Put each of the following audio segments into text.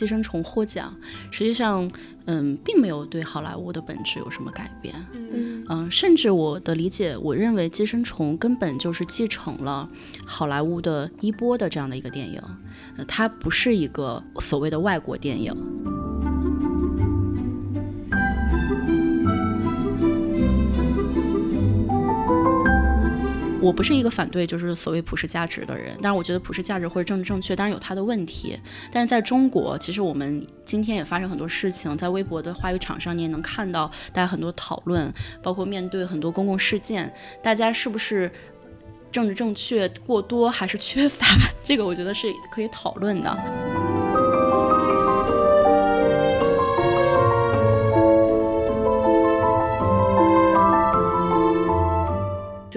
寄生虫》获奖，实际上，嗯，并没有对好莱坞的本质有什么改变。嗯嗯，甚至我的理解，我认为《寄生虫》根本就是继承了好莱坞的一波的这样的一个电影，呃，它不是一个所谓的外国电影。我不是一个反对就是所谓普世价值的人，但是我觉得普世价值或者政治正确当然有它的问题。但是在中国，其实我们今天也发生很多事情，在微博的话语场上你也能看到大家很多讨论，包括面对很多公共事件，大家是不是政治正确过多还是缺乏？这个我觉得是可以讨论的。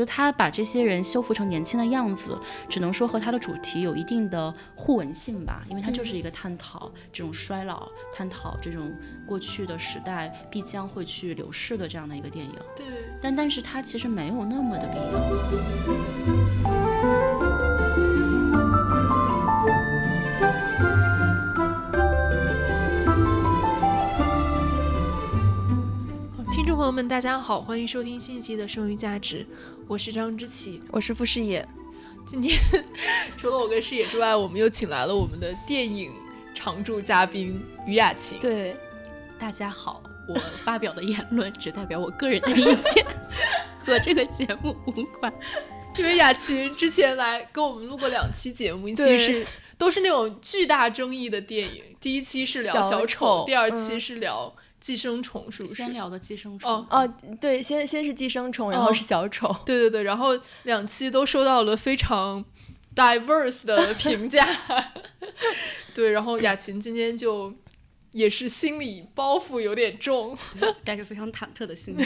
就他把这些人修复成年轻的样子，只能说和他的主题有一定的互文性吧，因为他就是一个探讨这种衰老、探讨这种过去的时代必将会去流逝的这样的一个电影。对，但但是它其实没有那么的必要。听众朋友们，大家好，欢迎收听信息的剩余价值，我是张之琪，我是傅视野。今天 除了我跟视野之外，我们又请来了我们的电影常驻嘉宾于雅琴。对，大家好，我发表的言论只代表我个人的意见，和这个节目无关。因为雅琴之前来跟我们录过两期节目，一期是都是那种巨大争议的电影，第一期是聊小丑，第二嗯期是聊。寄生虫是不是？先聊的寄生虫哦哦，对，先先是寄生虫，然后是小丑。对对对，然后两期都收到了非常 diverse 的 评价。对，然后雅琴今天就也是心理包袱有点重，带着非常忐忑的心情。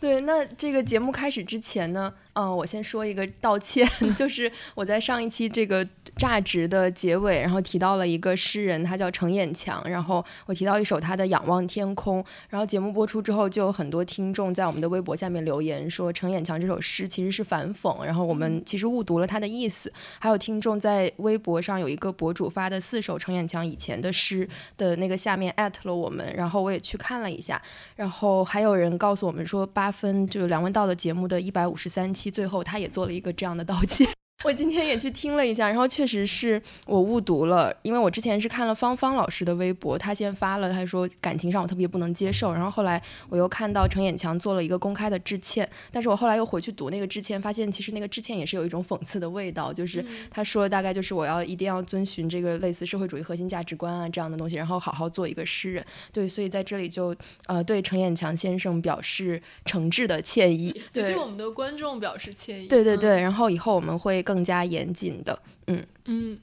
对，那这个节目开始之前呢，嗯，我先说一个道歉，就是我在上一期这个榨汁的结尾，然后提到了一个诗人，他叫程砚强，然后我提到一首他的《仰望天空》，然后节目播出之后，就有很多听众在我们的微博下面留言说，程砚强这首诗其实是反讽，然后我们其实误读了他的意思。还有听众在微博上有一个博主发的四首程砚强以前的诗的那个下面艾特了我们，然后我也去看了一下，然后还有人告诉我们说八分就是梁文道的节目的一百五十三期，最后他也做了一个这样的道歉。我今天也去听了一下，然后确实是我误读了，因为我之前是看了芳芳老师的微博，她先发了，她说感情上我特别不能接受，然后后来我又看到程砚强做了一个公开的致歉，但是我后来又回去读那个致歉，发现其实那个致歉也是有一种讽刺的味道，就是他说大概就是我要一定要遵循这个类似社会主义核心价值观啊这样的东西，然后好好做一个诗人，对，所以在这里就呃对程砚强先生表示诚挚的歉意，对，对。我们的观众表示歉意，对对对，然后以后我们会更。更加严谨的，嗯。嗯，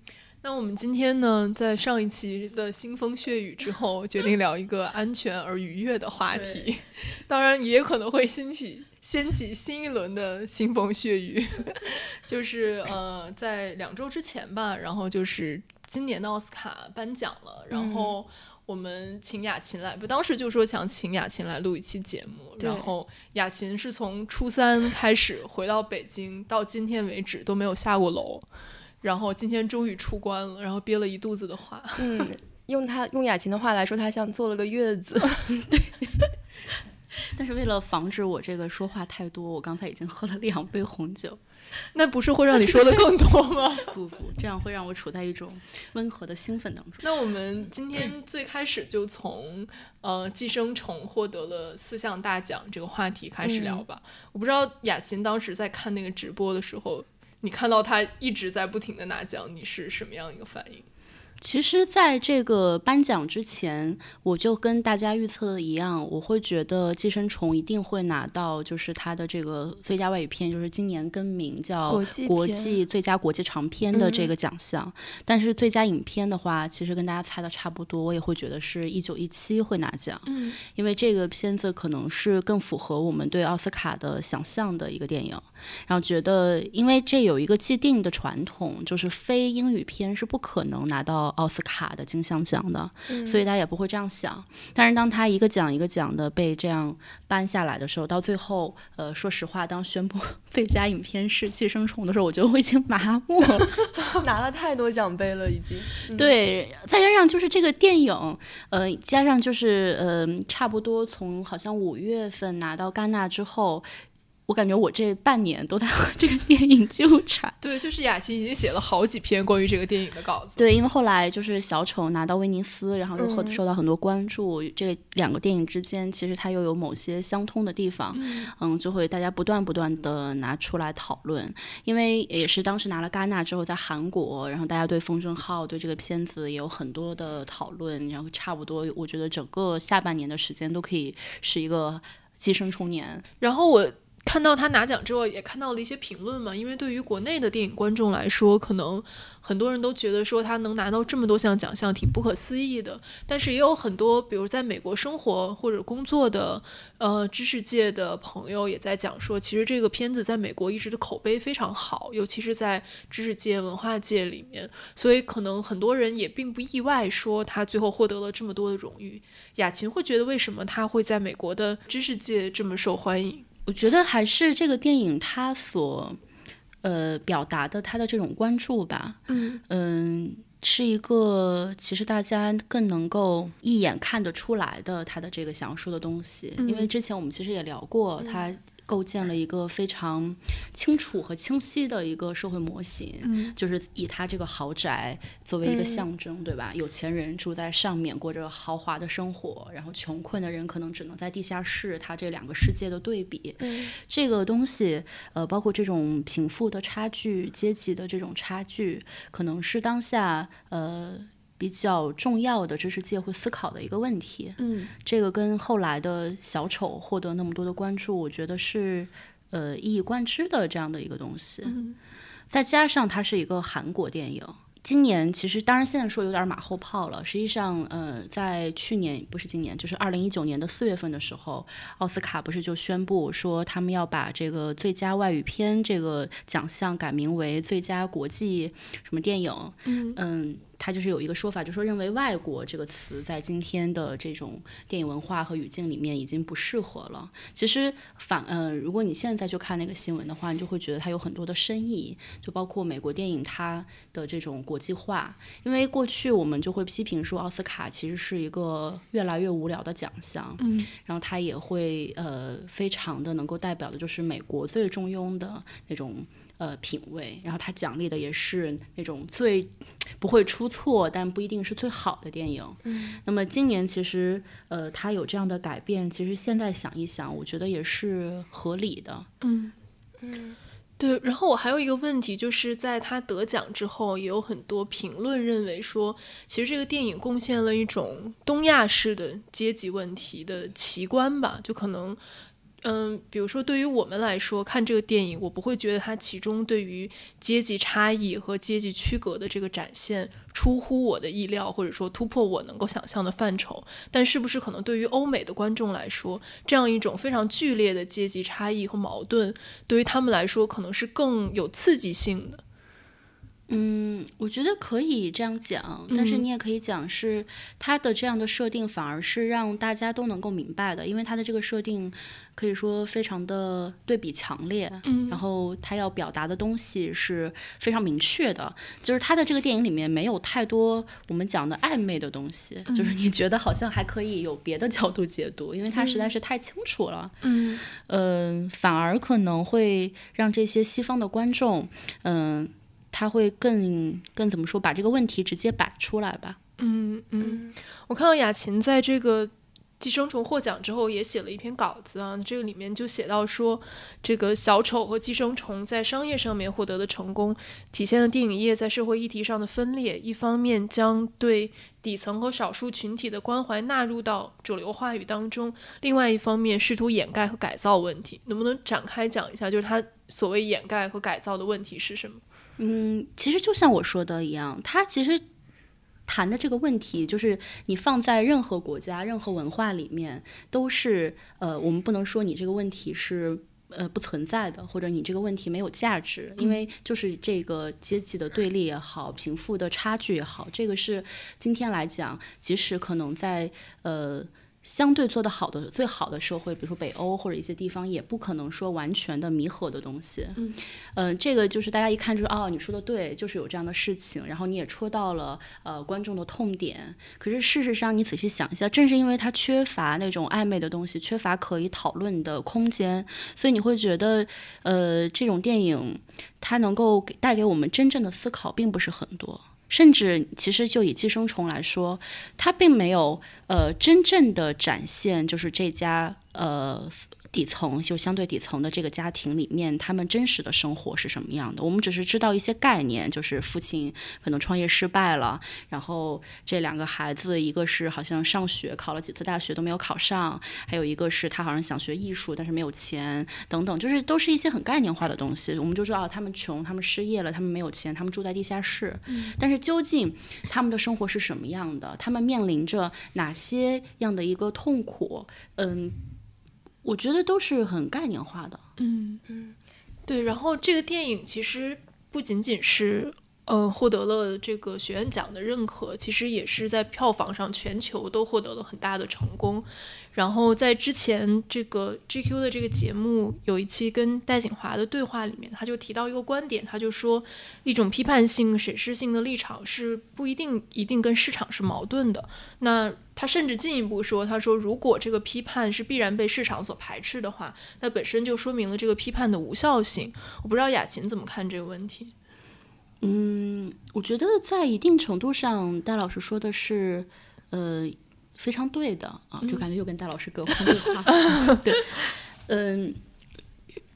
那我们今天呢，在上一期的腥风血雨之后，决定聊一个安全而愉悦的话题，当然也可能会掀起掀起新一轮的腥风血雨，就是呃，在两周之前吧，然后就是今年的奥斯卡颁奖了，然后。我们请雅琴来，不，当时就说想请雅琴来录一期节目。然后雅琴是从初三开始回到北京，到今天为止都没有下过楼。然后今天终于出关了，然后憋了一肚子的话。嗯，用他用雅琴的话来说，他像坐了个月子。对。但是为了防止我这个说话太多，我刚才已经喝了两杯红酒。那不是会让你说的更多吗？不不，这样会让我处在一种温和的兴奋当中。那我们今天最开始就从呃《寄生虫》获得了四项大奖这个话题开始聊吧。嗯、我不知道雅琴当时在看那个直播的时候，你看到他一直在不停的拿奖，你是什么样一个反应？其实，在这个颁奖之前，我就跟大家预测的一样，我会觉得《寄生虫》一定会拿到，就是它的这个最佳外语片，就是今年更名叫国际最佳国际长片的这个奖项。嗯、但是最佳影片的话，其实跟大家猜的差不多，我也会觉得是一九一七会拿奖，嗯，因为这个片子可能是更符合我们对奥斯卡的想象的一个电影。然后觉得，因为这有一个既定的传统，就是非英语片是不可能拿到。奥斯卡的金像奖的，嗯所以大家也不会这样想。但是当他一个奖一个奖的被这样颁下来的时候，到最后，呃，说实话，当宣布 最佳影片是《寄生虫》的时候，我觉得我已经麻木了。拿了太多奖杯了，已经。对，再加上就是这个电影，呃，加上就是呃，差不多从好像五月份拿到戛纳之后，我感觉我这半年都在和这个电影纠缠。对，就是雅琪已经写了好几篇关于这个电影的稿子。对，因为后来就是小丑拿到威尼斯，然后又获嗯受到很多关注。这两个电影之间，其实它又有某些相通的地方，嗯就会大家不断不断的拿出来讨论。因为也是当时拿了戛纳之后，在韩国，然后大家对风筝号对这个片子也有很多的讨论，然后差不多，我觉得整个下半年的时间都可以是一个寄生虫年。然后我看到他拿奖之后，也看到了一些评论嘛，因为对于国内的电影观众来说，可能很多人都觉得说他能拿到这么多项奖项挺不可思议的，但是也有很多，比如在美国生活或者工作的呃知识界的朋友也在讲说，其实这个片子在美国一直的口碑非常好，尤其是在知识界、文化界里面，所以可能很多人也并不意外说他最后获得了这么多的荣誉。雅琴会觉得为什么他会在美国的知识界这么受欢迎？我觉得还是这个电影它所呃表达的它的这种关注吧，嗯。嗯，是一个其实大家更能够一眼看得出来的它的这个想说的东西，因为之前我们其实也聊过，他构建了一个非常清楚和清晰的一个社会模型，嗯。就是以他这个豪宅作为一个嗯。象征，对吧？有钱人住在上面，过着豪华的生活，然后穷困的人可能只能在地下室，他这两个世界的对比，嗯这个东西，呃，包括这种贫富的差距、阶级的这种差距，可能是当下呃比较重要的知识界会思考的一个问题。嗯这个跟后来的小丑获得那么多的关注，我觉得是呃一以贯之的这样的一个东西。嗯再加上它是一个韩国电影。今年其实，当然现在说有点马后炮了。实际上，呃，在去年不是今年，就是二零一九年的四月份的时候，奥斯卡不是就宣布说他们要把这个最佳外语片这个奖项改名为最佳国际什么电影？嗯嗯，他就是有一个说法，就说认为“外国”这个词在今天的这种电影文化和语境里面已经不适合了。其实反呃，如果你现在去看那个新闻的话，你就会觉得它有很多的深意，就包括美国电影它的这种国际化。因为过去我们就会批评说奥斯卡其实是一个越来越无聊的奖项，嗯然后它也会呃非常的能够代表的就是美国最中庸的那种呃品味，然后他奖励的也是那种最不会出错，但不一定是最好的电影。嗯那么今年其实呃他有这样的改变，其实现在想一想，我觉得也是合理的。嗯。嗯对，然后我还有一个问题，就是在他得奖之后，也有很多评论认为说，其实这个电影贡献了一种东亚式的阶级问题的奇观吧，就可能。嗯，比如说，对于我们来说，看这个电影，我不会觉得它其中对于阶级差异和阶级区隔的这个展现出乎我的意料，或者说突破我能够想象的范畴。但是不是可能对于欧美的观众来说，这样一种非常剧烈的阶级差异和矛盾，对于他们来说可能是更有刺激性的？嗯，我觉得可以这样讲，但是嗯。你也可以讲是它的这样的设定反而是让大家都能够明白的，因为它的这个设定可以说非常的对比强烈，嗯。然后它要表达的东西是非常明确的，就是它的这个电影里面没有太多我们讲的暧昧的东西，就是你觉得好像还可以有别的角度解读，因为它实在是太清楚了。嗯。嗯，反而可能会让这些西方的观众，嗯，他会更更怎么说，把这个问题直接摆出来吧。嗯嗯，我看到雅琴在这个《寄生虫》获奖之后，也写了一篇稿子啊，这个里面就写到说，这个小丑和寄生虫在商业上面获得的成功，体现了电影业在社会议题上的分裂。一方面将对底层和少数群体的关怀纳入到主流话语当中，另外一方面试图掩盖和改造问题。能不能展开讲一下，就是他所谓掩盖和改造的问题是什么？嗯，其实就像我说的一样，他其实谈的这个问题，就是你放在任何国家、任何文化里面，都是呃，我们不能说你这个问题是呃不存在的，或者你这个问题没有价值，因为就是这个阶级的对立也好，贫富的差距也好，这个是今天来讲，即使可能在呃。相对做得好的、最好的社会，比如说北欧或者一些地方，也不可能说完全的弥合的东西。嗯，呃，这个就是大家一看就是哦，你说的对，就是有这样的事情，然后你也戳到了呃观众的痛点。可是事实上，你仔细想一下，正是因为它缺乏那种暧昧的东西，缺乏可以讨论的空间，所以你会觉得呃这种电影它能够给带给我们真正的思考，并不是很多。甚至，其实就以寄生虫来说，它并没有呃真正的展现，就是这家呃。底层就相对底层的这个家庭里面，他们真实的生活是什么样的？我们只是知道一些概念，就是父亲可能创业失败了，然后这两个孩子，一个是好像上学考了几次大学都没有考上，还有一个是他好像想学艺术，但是没有钱，等等，就是都是一些很概念化的东西。我们就说啊，他们穷，他们失业了，他们没有钱，他们住在地下室。但是究竟他们的生活是什么样的？他们面临着哪些样的一个痛苦？嗯。我觉得都是很概念化的，嗯嗯，对。然后这个电影其实不仅仅是，呃，获得了这个学院奖的认可，其实也是在票房上全球都获得了很大的成功。然后在之前这个 GQ 的这个节目有一期跟戴锦华的对话里面，他就提到一个观点，他就说一种批判性、审视性的立场是不一定一定跟市场是矛盾的。那他甚至进一步说，他说如果这个批判是必然被市场所排斥的话，那本身就说明了这个批判的无效性。我不知道雅琴怎么看这个问题。嗯，我觉得在一定程度上，戴老师说的是，呃。非常对的啊，就感觉又跟戴老师隔空对话。对，嗯，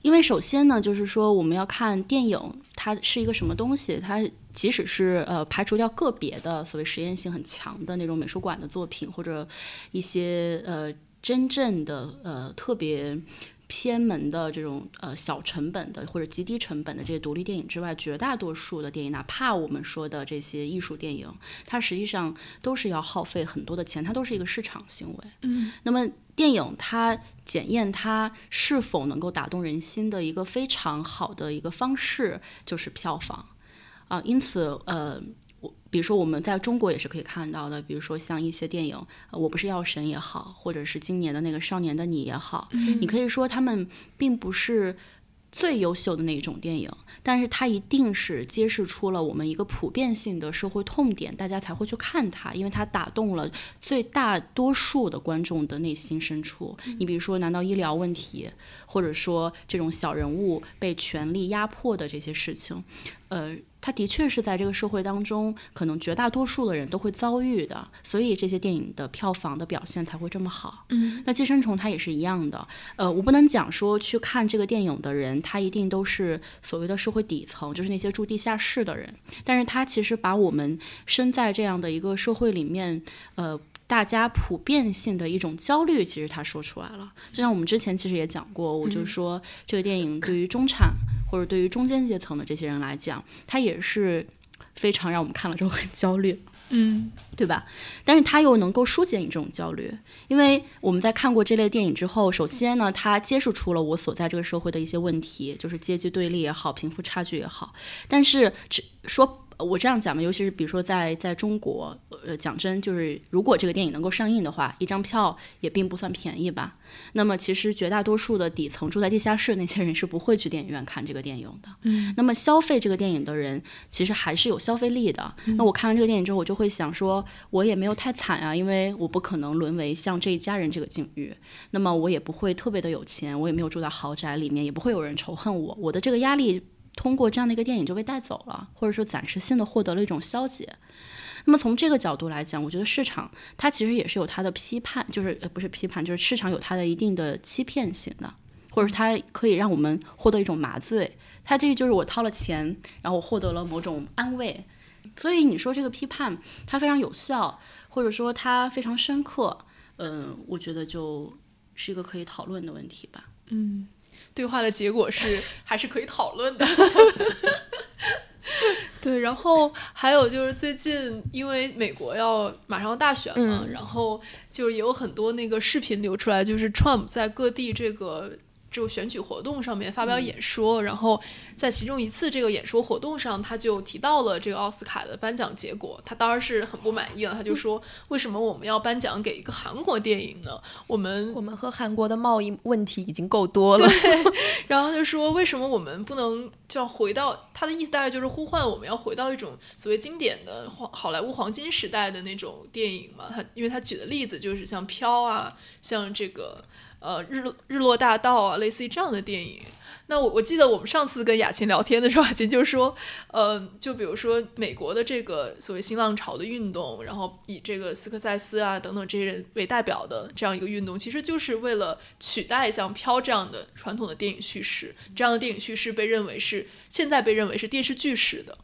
因为首先呢，就是说我们要看电影它是一个什么东西，它即使是呃排除掉个别的所谓实验性很强的那种美术馆的作品，或者一些呃真正的呃特别。偏门的这种呃小成本的或者极低成本的这些独立电影之外，绝大多数的电影，哪怕我们说的这些艺术电影，它实际上都是要耗费很多的钱，它都是一个市场行为。嗯，那么电影它检验它是否能够打动人心的一个非常好的一个方式就是票房啊，因此呃。比如说，我们在中国也是可以看到的，比如说像一些电影，《我不是药神》也好，或者是今年的那个《少年的你》也好，你可以说他们并不是。最优秀的那一种电影，但是它一定是揭示出了我们一个普遍性的社会痛点，大家才会去看它，因为它打动了最大多数的观众的内心深处。你比如说，难道医疗问题，或者说这种小人物被权力压迫的这些事情，呃，它的确是在这个社会当中，可能绝大多数的人都会遭遇的，所以这些电影的票房的表现才会这么好。嗯，那《寄生虫》它也是一样的，呃，我不能讲说去看这个电影的人。他一定都是所谓的社会底层，就是那些住地下室的人。但是他其实把我们身在这样的一个社会里面，呃，大家普遍性的一种焦虑，其实他说出来了。就像我们之前其实也讲过，我就说这个电影对于中产或者对于中间阶层的这些人来讲，它也是非常让我们看了之后很焦虑。嗯，对吧？但是他又能够疏解你这种焦虑，因为我们在看过这类电影之后，首先呢，它揭示出了我所在这个社会的一些问题，就是阶级对立也好，贫富差距也好。但是只说。我这样讲嘛，尤其是比如说在在中国，呃，讲真，就是如果这个电影能够上映的话，一张票也并不算便宜吧。那么其实绝大多数的底层住在地下室那些人是不会去电影院看这个电影的。嗯。那么消费这个电影的人其实还是有消费力的。那我看完这个电影之后，我就会想说，我也没有太惨啊，因为我不可能沦为像这一家人这个境遇。那么我也不会特别的有钱，我也没有住在豪宅里面，也不会有人仇恨我。我的这个压力。通过这样的一个电影就被带走了，或者说暂时性的获得了一种消解。那么从这个角度来讲，我觉得市场它其实也是有它的批判，就是呃不是批判，就是市场有它的一定的欺骗性的，或者它可以让我们获得一种麻醉。它这个就是我掏了钱，然后我获得了某种安慰。所以你说这个批判它非常有效，或者说它非常深刻，嗯，我觉得就是一个可以讨论的问题吧。嗯。对话的结果是 还是可以讨论的，对。然后还有就是最近因为美国要马上要大选了，然后就也有很多那个视频流出来，就是 Trump 在各地这个这个选举活动上面发表演说，然后在其中一次这个演说活动上，他就提到了这个奥斯卡的颁奖结果，他当然是很不满意了，他就说为什么我们要颁奖给一个韩国电影呢？我们我们和韩国的贸易问题已经够多了，对 然后他就说为什么我们不能就要回到他的意思大概就是呼唤我们要回到一种所谓经典的好好莱坞黄金时代的那种电影嘛？他因为他举的例子就是像《飘》啊，像这个。呃，日日落大道啊，类似于这样的电影。那我我记得我们上次跟雅琴聊天的时候，雅琴就说，呃，就比如说美国的这个所谓新浪潮的运动，然后以这个斯科塞斯啊等等这些人为代表的这样一个运动，其实就是为了取代像《飘》这样的传统的电影叙事。这样的电影叙事被认为是现在被认为是电视剧式的。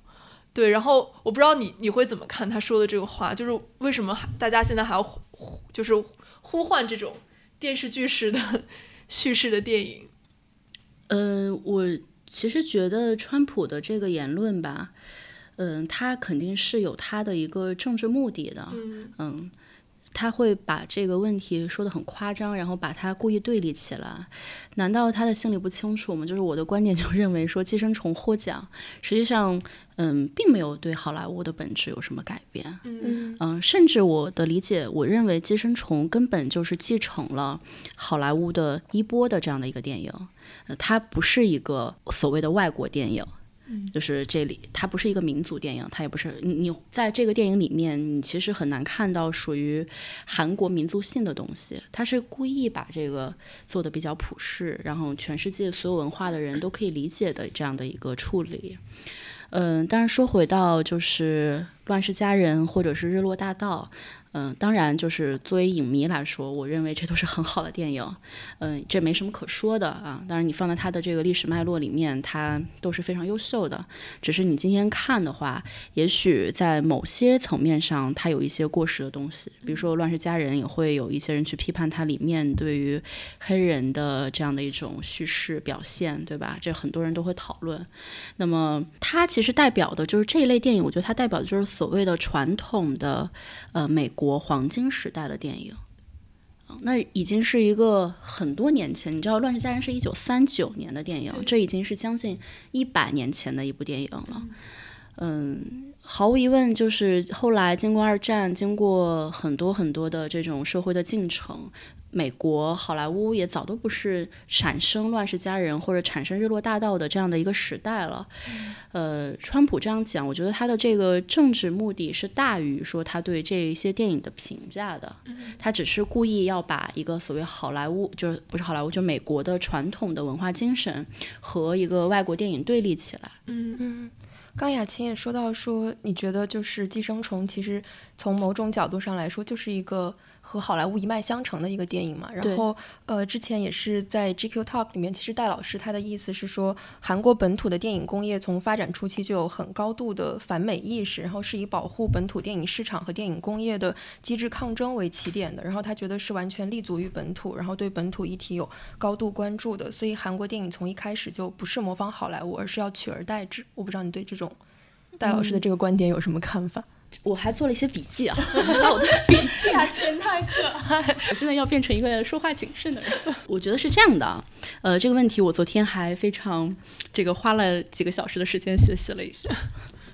对，然后我不知道你你会怎么看他说的这个话，就是为什么大家现在还要呼就是呼唤这种。电视剧式的 叙事的电影，嗯，我其实觉得川普的这个言论吧，嗯，他肯定是有他的一个政治目的的，嗯。他会把这个问题说的很夸张，然后把它故意对立起来。难道他的心里不清楚吗？就是我的观点就认为说，《寄生虫》获奖，实际上，嗯，并没有对好莱坞的本质有什么改变。嗯嗯，甚至我的理解，我认为《寄生虫》根本就是继承了好莱坞的一波的这样的一个电影，呃，它不是一个所谓的外国电影。就是这里，它不是一个民族电影，它也不是你你在这个电影里面，你其实很难看到属于韩国民族性的东西。它是故意把这个做的比较普世，然后全世界所有文化的人都可以理解的这样的一个处理。嗯，但是说回到就是《乱世佳人》或者是《日落大道》。嗯，当然，就是作为影迷来说，我认为这都是很好的电影，嗯，这没什么可说的啊。当然，你放在它的这个历史脉络里面，它都是非常优秀的。只是你今天看的话，也许在某些层面上，它有一些过时的东西。比如说《乱世佳人》，也会有一些人去批判它里面对于黑人的这样的一种叙事表现，对吧？这很多人都会讨论。那么，它其实代表的就是这一类电影，我觉得它代表的就是所谓的传统的，呃，美。国黄金时代的电影，那已经是一个很多年前。你知道《乱世佳人》是一九三九年的电影，这已经是将近一百年前的一部电影了。嗯，毫无疑问，就是后来经过二战，经过很多很多的这种社会的进程。美国好莱坞也早都不是产生《乱世佳人》或者产生《日落大道》的这样的一个时代了。呃，川普这样讲，我觉得他的这个政治目的是大于说他对这一些电影的评价的。他只是故意要把一个所谓好莱坞，就是不是好莱坞，就美国的传统的文化精神和一个外国电影对立起来。嗯嗯。刚雅琴也说到说，你觉得就是《寄生虫》其实从某种角度上来说，就是一个。和好莱坞一脉相承的一个电影嘛，然后呃，之前也是在 GQ Talk 里面，其实戴老师他的意思是说，韩国本土的电影工业从发展初期就有很高度的反美意识，然后是以保护本土电影市场和电影工业的机制抗争为起点的，然后他觉得是完全立足于本土，然后对本土议题有高度关注的，所以韩国电影从一开始就不是模仿好莱坞，而是要取而代之。我不知道你对这种戴老师的这个观点有什么看法？我还做了一些笔记啊，我的笔记啊，真太可爱。我现在要变成一个说话谨慎的人。我觉得是这样的，呃，这个问题我昨天还非常这个花了几个小时的时间学习了一下。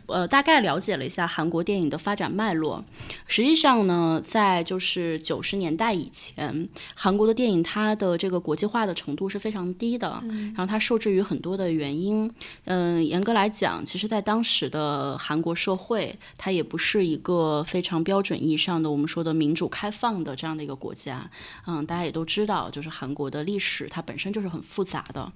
呃，大概了解了一下韩国电影的发展脉络。实际上呢，在就是九十年代以前，韩国的电影它的这个国际化的程度是非常低的。然后它受制于很多的原因。嗯，严格来讲，其实在当时的韩国社会，它也不是一个非常标准意义上的我们说的民主开放的这样的一个国家。嗯，大家也都知道，就是韩国的历史它本身就是很复杂的。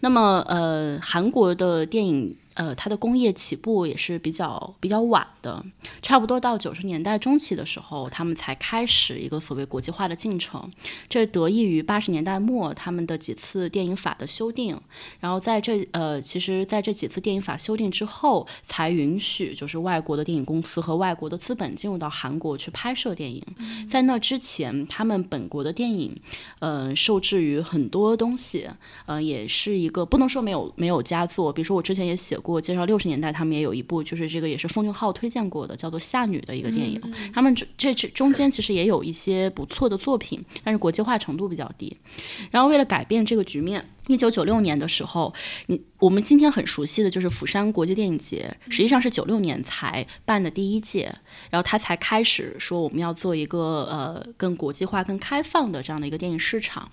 那么，呃，韩国的电影。呃，它的工业起步也是比较比较晚的，差不多到九十年代中期的时候，他们才开始一个所谓国际化的进程。这得益于八十年代末他们的几次电影法的修订，然后在这呃，其实在这几次电影法修订之后，才允许就是外国的电影公司和外国的资本进入到韩国去拍摄电影。在那之前，他们本国的电影，呃，受制于很多东西，呃，也是一个不能说没有没有佳作，比如说我之前也写。过介绍六十年代，他们也有一部就是这个也是奉俊昊推荐过的，叫做《夏女》的一个电影。他们这这这中间其实也有一些不错的作品，但是国际化程度比较低。然后为了改变这个局面。一九九六年的时候，你我们今天很熟悉的就是釜山国际电影节，实际上是九六年才办的第一届，然后他才开始说我们要做一个呃更国际化、更开放的这样的一个电影市场。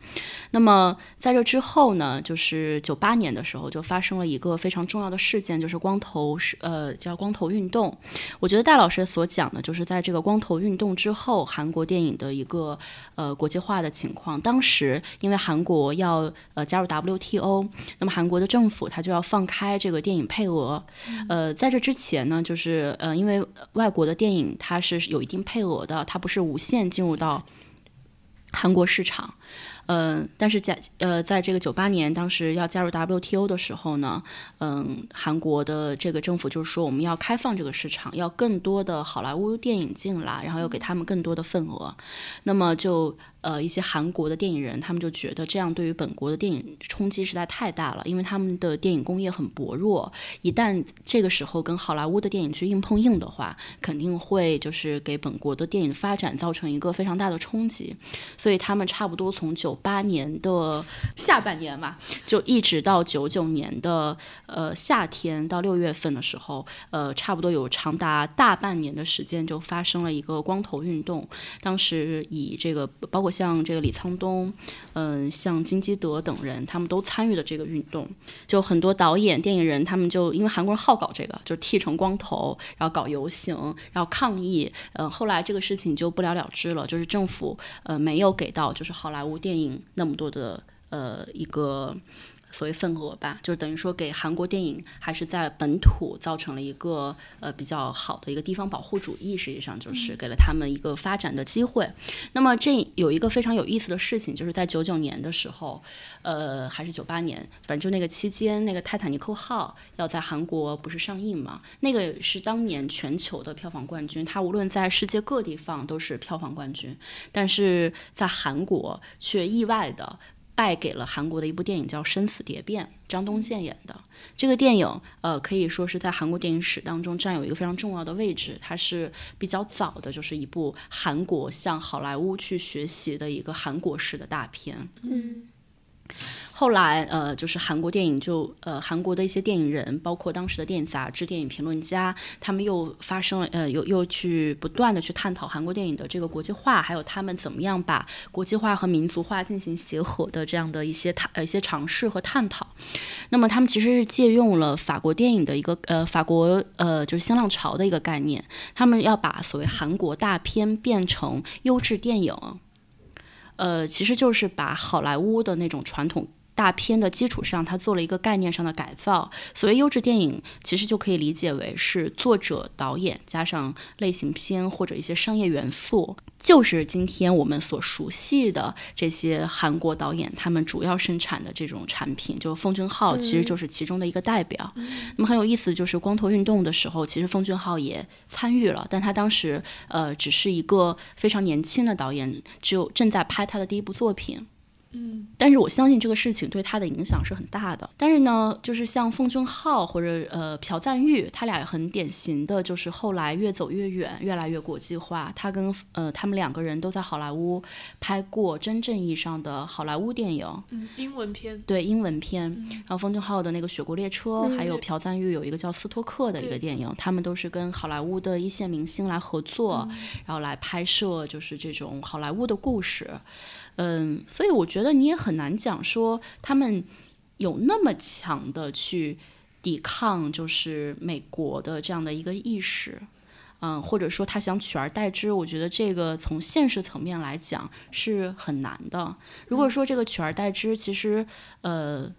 那么在这之后呢，就是九八年的时候就发生了一个非常重要的事件，就是光头是呃叫光头运动。我觉得戴老师所讲的就是在这个光头运动之后，韩国电影的一个呃国际化的情况。当时因为韩国要呃加入 WTO，那么韩国的政府它就要放开这个电影配额。呃，在这之前呢，就是呃，因为外国的电影它是有一定配额的，它不是无限进入到韩国市场。嗯，但是在呃，在这个九八年当时要加入 WTO 的时候呢，嗯，韩国的这个政府就是说我们要开放这个市场，要更多的好莱坞电影进来，然后要给他们更多的份额，那么就。呃，一些韩国的电影人，他们就觉得这样对于本国的电影冲击实在太大了，因为他们的电影工业很薄弱，一旦这个时候跟好莱坞的电影去硬碰硬的话，肯定会就是给本国的电影发展造成一个非常大的冲击。所以他们差不多从九八年的下半年嘛，就一直到九九年的呃夏天到六月份的时候，呃，差不多有长达大半年的时间就发生了一个光头运动。当时以这个包括像这个李沧东，嗯，像金基德等人，他们都参与了这个运动。就很多导演、电影人，他们就因为韩国人好搞这个，就剃成光头，然后搞游行，然后抗议。嗯，后来这个事情就不了了之了，就是政府呃没有给到就是好莱坞电影那么多的呃一个。所谓份额吧，就是等于说给韩国电影还是在本土造成了一个呃比较好的一个地方保护主义，实际上就是给了他们一个发展的机会。那么这有一个非常有意思的事情，就是在九九年的时候，呃还是九八年，反正就那个期间，那个《泰坦尼克号》要在韩国不是上映嘛？那个是当年全球的票房冠军，它无论在世界各地放都是票房冠军，但是在韩国却意外的。败给了韩国的一部电影叫《生死蝶变》，张东健演的这个电影，呃，可以说是在韩国电影史当中占有一个非常重要的位置。它是比较早的，就是一部韩国向好莱坞去学习的一个韩国式的大片。嗯。后来，呃，就是韩国电影，就呃，韩国的一些电影人，包括当时的电影杂志、电影评论家，他们又发生了，呃，又又去不断的去探讨韩国电影的这个国际化，还有他们怎么样把国际化和民族化进行结合的这样的一些探呃一些尝试和探讨。那么，他们其实是借用了法国电影的一个呃法国呃就是新浪潮的一个概念，他们要把所谓韩国大片变成优质电影。呃，其实就是把好莱坞的那种传统大片的基础上，他做了一个概念上的改造。所谓优质电影，其实就可以理解为是作者、导演加上类型片或者一些商业元素，就是今天我们所熟悉的这些韩国导演他们主要生产的这种产品。就奉俊昊其实就是其中的一个代表。那么很有意思，就是光头运动的时候，其实奉俊昊也参与了，但他当时呃只是一个非常年轻的导演，只有正在拍他的第一部作品。嗯，但是我相信这个事情对他的影响是很大的。但是呢，就是像奉俊昊或者呃朴赞玉，他俩很典型的就是后来越走越远，越来越国际化。他跟呃他们两个人都在好莱坞拍过真正意义上的好莱坞电影，嗯，英文片，对英文片。然后奉俊昊的那个《雪国列车》，还有朴赞玉有一个叫《斯托克》的一个电影，他们都是跟好莱坞的一线明星来合作，然后来拍摄就是这种好莱坞的故事。嗯，所以我觉得你也很难讲说他们有那么强的去抵抗，就是美国的这样的一个意识，嗯，或者说他想取而代之，我觉得这个从现实层面来讲是很难的。如果说这个取而代之，其实呃，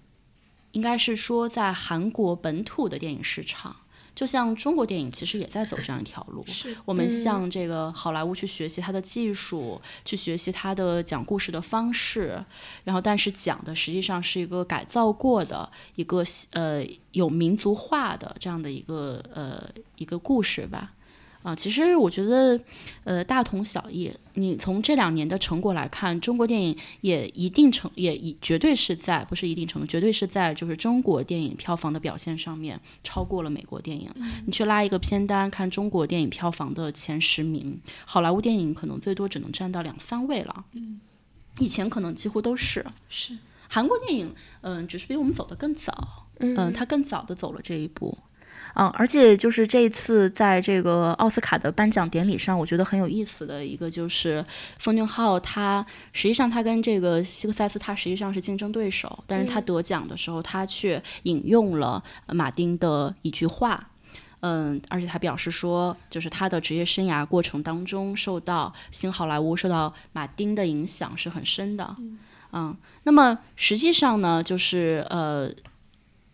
应该是说在韩国本土的电影市场。就像中国电影其实也在走这样一条路，我们向这个好莱坞去学习它的技术，去学习它的讲故事的方式，然后但是讲的实际上是一个改造过的一个呃有民族化的这样的一个呃一个故事吧。啊，其实我觉得，呃，大同小异。你从这两年的成果来看，中国电影也一定程也一绝对是在不是一定程度，绝对是在就是中国电影票房的表现上面超过了美国电影。你去拉一个片单，看中国电影票房的前十名，好莱坞电影可能最多只能占到两三位了。嗯，以前可能几乎都是是。韩国电影，嗯，只是比我们走得更早，嗯，他更早的走了这一步。嗯，而且就是这一次在这个奥斯卡的颁奖典礼上，我觉得很有意思的一个就是奉俊昊，他实际上他跟这个希克塞斯他实际上是竞争对手，但是他得奖的时候，他却引用了马丁的一句话，嗯，而且他表示说，就是他的职业生涯过程当中受到新好莱坞、受到马丁的影响是很深的，嗯，那么实际上呢，就是呃。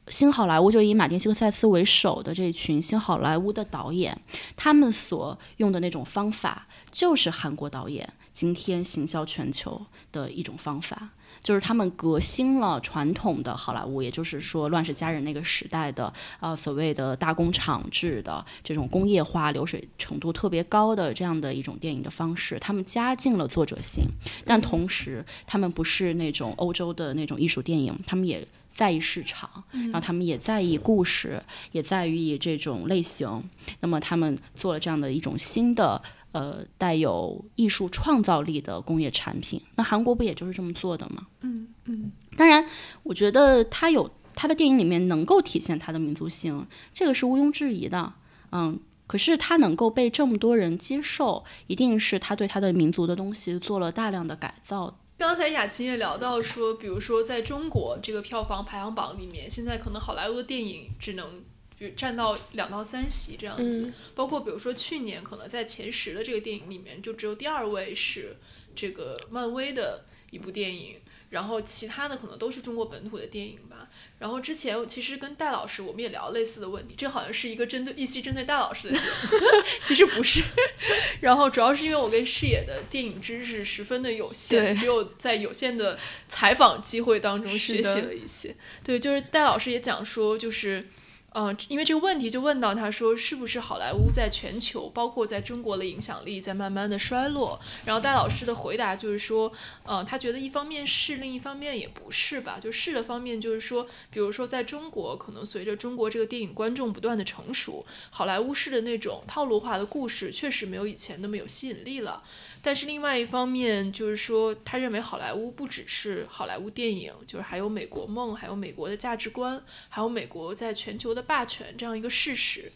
新好莱坞就以马丁·西克塞斯为首的这群新好莱坞的导演，他们所用的那种方法，就是韩国导演今天行销全球的一种方法，就是他们革新了传统的好莱坞，也就是说《乱世佳人》那个时代的啊所谓的大工厂制的这种工业化、流水程度特别高的这样的一种电影的方式，他们加进了作者性，但同时他们不是那种欧洲的那种艺术电影，他们也。在意市场，然后他们也在意故事，也在意这种类型。那么他们做了这样的一种新的，呃，带有艺术创造力的工业产品。那韩国不也就是这么做的吗？嗯嗯。当然，我觉得他有他的电影里面能够体现他的民族性，这个是毋庸置疑的。嗯，可是他能够被这么多人接受，一定是他对他的民族的东西做了大量的改造。刚才雅琴也聊到说，比如说在中国这个票房排行榜里面，现在可能好莱坞的电影只能就占到两到三席这样子。包括比如说去年可能在前十的这个电影里面，就只有第二位是这个漫威的一部电影。然后其他的可能都是中国本土的电影吧。然后之前其实跟戴老师我们也聊类似的问题，这好像是一个针对一期针对戴老师的节目，其实不是。然后主要是因为我跟视野的电影知识十分的有限，只有在有限的采访机会当中学习了一些。对，就是戴老师也讲说，就是。嗯，因为这个问题就问到他说，是不是好莱坞在全球，包括在中国的影响力在慢慢的衰落？然后戴老师的回答就是说，呃，他觉得一方面是，另一方面也不是吧。就是的方面就是说，比如说在中国，可能随着中国这个电影观众不断的成熟，好莱坞式的那种套路化的故事确实没有以前那么有吸引力了。但是另外一方面，就是说，他认为好莱坞不只是好莱坞电影，就是还有美国梦，还有美国的价值观，还有美国在全球的霸权这样一个事实。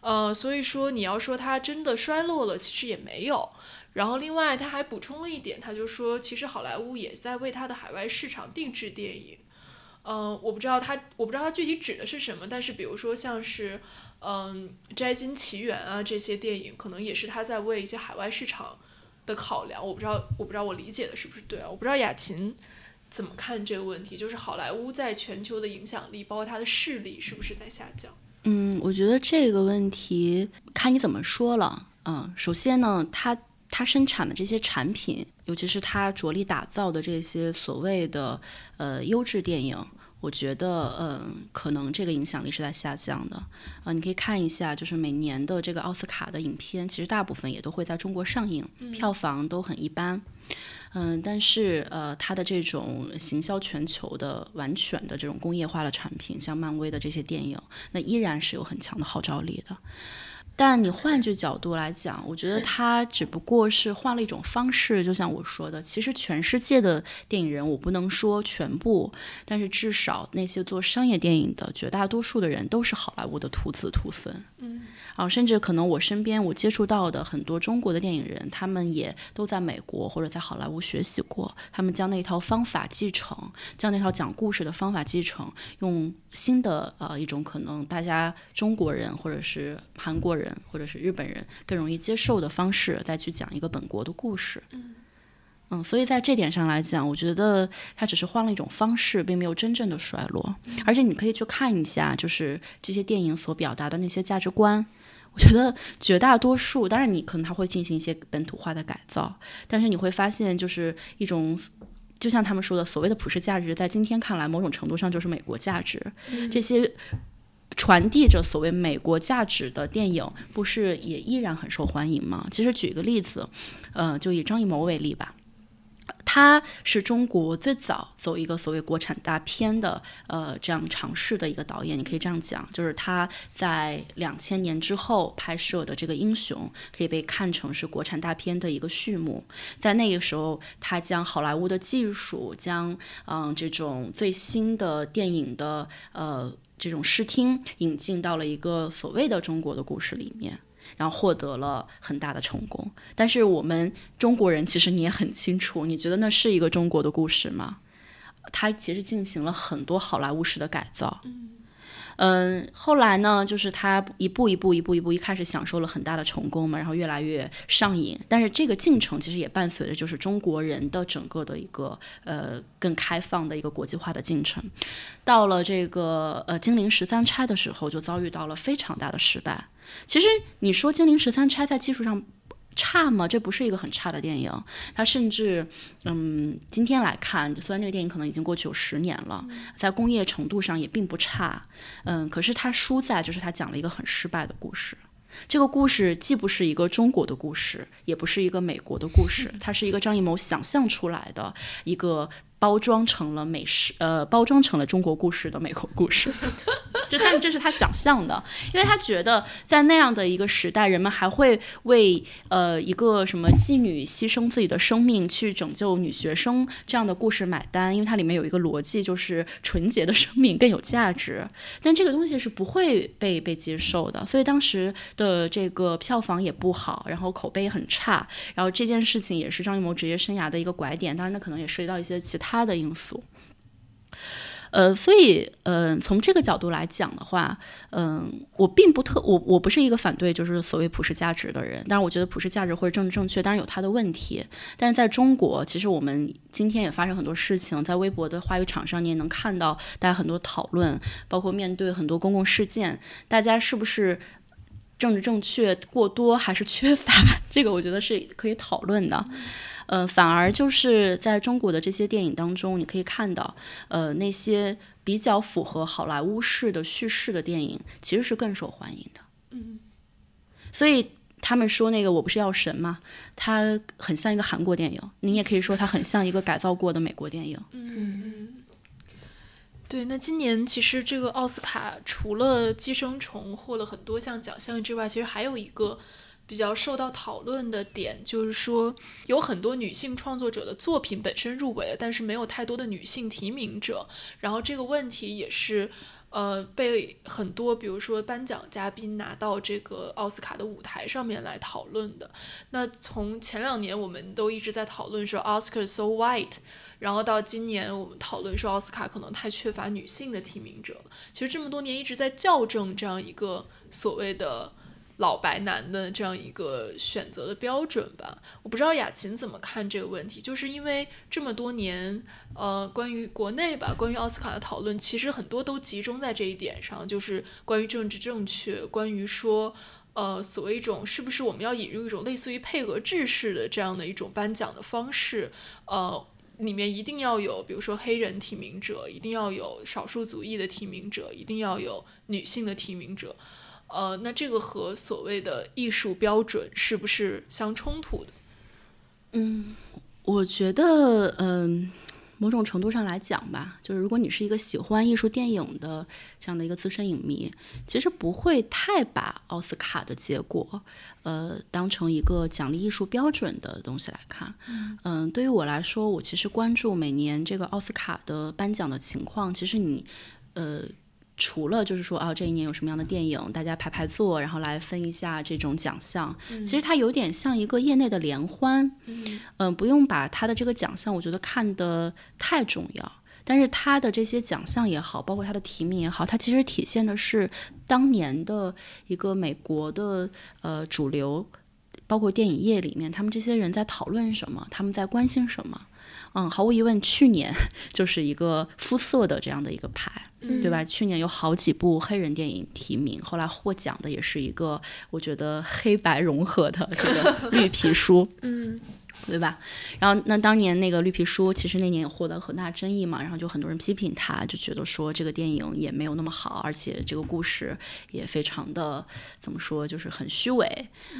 呃，所以说你要说它真的衰落了，其实也没有。然后另外他还补充了一点，他就说，其实好莱坞也在为他的海外市场定制电影。嗯，我不知道他，我不知道他具体指的是什么，但是比如说像是，嗯，《摘金奇缘》啊这些电影，可能也是他在为一些海外市场。的考量，我不知道，我不知道我理解的是不是对啊？我不知道雅琴怎么看这个问题，就是好莱坞在全球的影响力，包括它的势力，是不是在下降？嗯，我觉得这个问题看你怎么说了。嗯，首先呢，它它生产的这些产品，尤其是它着力打造的这些所谓的呃优质电影。我觉得，嗯，可能这个影响力是在下降的，啊，你可以看一下，就是每年的这个奥斯卡的影片，其实大部分也都会在中国上映，票房都很一般，嗯，但是呃，它的这种行销全球的完全的这种工业化的产品，像漫威的这些电影，那依然是有很强的号召力的。但你换句角度来讲，我觉得他只不过是换了一种方式。就像我说的，其实全世界的电影人，我不能说全部，但是至少那些做商业电影的绝大多数的人，都是好莱坞的徒子徒孙。嗯。啊，甚至可能我身边我接触到的很多中国的电影人，他们也都在美国或者在好莱坞学习过，他们将那套方法继承，将那套讲故事的方法继承，用新的呃一种可能大家中国人或者是韩国人或者是日本人更容易接受的方式再去讲一个本国的故事。嗯，所以在这点上来讲，我觉得它只是换了一种方式，并没有真正的衰落。而且你可以去看一下，就是这些电影所表达的那些价值观。我觉得绝大多数，当然你可能他会进行一些本土化的改造，但是你会发现，就是一种，就像他们说的，所谓的普世价值，在今天看来，某种程度上就是美国价值。这些传递着所谓美国价值的电影，不是也依然很受欢迎吗？其实举一个例子，呃，就以张艺谋为例吧。他是中国最早走一个所谓国产大片的，呃，这样尝试的一个导演，你可以这样讲，就是他在两千年之后拍摄的这个《英雄》，可以被看成是国产大片的一个序幕。在那个时候，他将好莱坞的技术，将嗯这种最新的电影的呃这种视听引进到了一个所谓的中国的故事里面。然后获得了很大的成功，但是我们中国人其实你也很清楚，你觉得那是一个中国的故事吗？他其实进行了很多好莱坞式的改造。嗯，后来呢，就是他一步一步、一步一步，一开始享受了很大的成功嘛，然后越来越上瘾。但是这个进程其实也伴随着就是中国人的整个的一个呃更开放的一个国际化的进程。到了这个呃《金陵十三钗》的时候，就遭遇到了非常大的失败。其实你说《金陵十三钗》在技术上差吗？这不是一个很差的电影。它甚至，嗯，今天来看，虽然那个电影可能已经过去有十年了，在工业程度上也并不差。嗯，可是它输在就是它讲了一个很失败的故事。这个故事既不是一个中国的故事，也不是一个美国的故事，它是一个张艺谋想象出来的一个。包装成了美食，呃，包装成了中国故事的美国故事，就 但这是他想象的，因为他觉得在那样的一个时代，人们还会为呃一个什么妓女牺牲自己的生命去拯救女学生这样的故事买单，因为它里面有一个逻辑，就是纯洁的生命更有价值，但这个东西是不会被被接受的，所以当时的这个票房也不好，然后口碑很差，然后这件事情也是张艺谋职业生涯的一个拐点，当然那可能也涉及到一些其他。他的因素，呃，所以，嗯，从这个角度来讲的话，嗯，我并不特，我我不是一个反对就是所谓普世价值的人，但是我觉得普世价值或者政治正确，当然有它的问题。但是在中国，其实我们今天也发生很多事情，在微博的话语场上，你也能看到大家很多讨论，包括面对很多公共事件，大家是不是政治正确过多还是缺乏？这个我觉得是可以讨论的。呃，反而就是在中国的这些电影当中，你可以看到，呃，那些比较符合好莱坞式的叙事的电影，其实是更受欢迎的。嗯，所以他们说那个我不是药神吗？它很像一个韩国电影，你也可以说它很像一个改造过的美国电影。嗯嗯，对。那今年其实这个奥斯卡除了《寄生虫》获了很多项奖项之外，其实还有一个。比较受到讨论的点就是说，有很多女性创作者的作品本身入围了，但是没有太多的女性提名者。然后这个问题也是，呃，被很多比如说颁奖嘉宾拿到这个奥斯卡的舞台上面来讨论的。那从前两年我们都一直在讨论说 Oscar so white，然后到今年我们讨论说奥斯卡可能太缺乏女性的提名者了。其实这么多年一直在校正这样一个所谓的。老白男的这样一个选择的标准吧，我不知道雅琴怎么看这个问题，就是因为这么多年，呃，关于国内吧，关于奥斯卡的讨论，其实很多都集中在这一点上，就是关于政治正确，关于说，呃，所谓一种是不是我们要引入一种类似于配额制式的这样的一种颁奖的方式，呃，里面一定要有，比如说黑人提名者，一定要有少数族裔的提名者，一定要有女性的提名者。呃，那这个和所谓的艺术标准是不是相冲突的？嗯，我觉得，嗯，某种程度上来讲吧，就是如果你是一个喜欢艺术电影的这样的一个资深影迷，其实不会太把奥斯卡的结果，呃，当成一个奖励艺术标准的东西来看。嗯，对于我来说，我其实关注每年这个奥斯卡的颁奖的情况。其实你，呃。除了就是说啊，这一年有什么样的电影，大家排排坐，然后来分一下这种奖项。其实它有点像一个业内的联欢，嗯，不用把它的这个奖项，我觉得看得太重要。但是它的这些奖项也好，包括它的提名也好，它其实体现的是当年的一个美国的呃主流，包括电影业里面，他们这些人在讨论什么，他们在关心什么。嗯，毫无疑问，去年 就是一个肤色的这样的一个牌，对吧？去年有好几部黑人电影提名，后来获奖的也是一个我觉得黑白融合的这个绿皮书。嗯，对吧？然后那当年那个绿皮书，其实那年也获得很大争议嘛，然后就很多人批评他，就觉得说这个电影也没有那么好，而且这个故事也非常的怎么说，就是很虚伪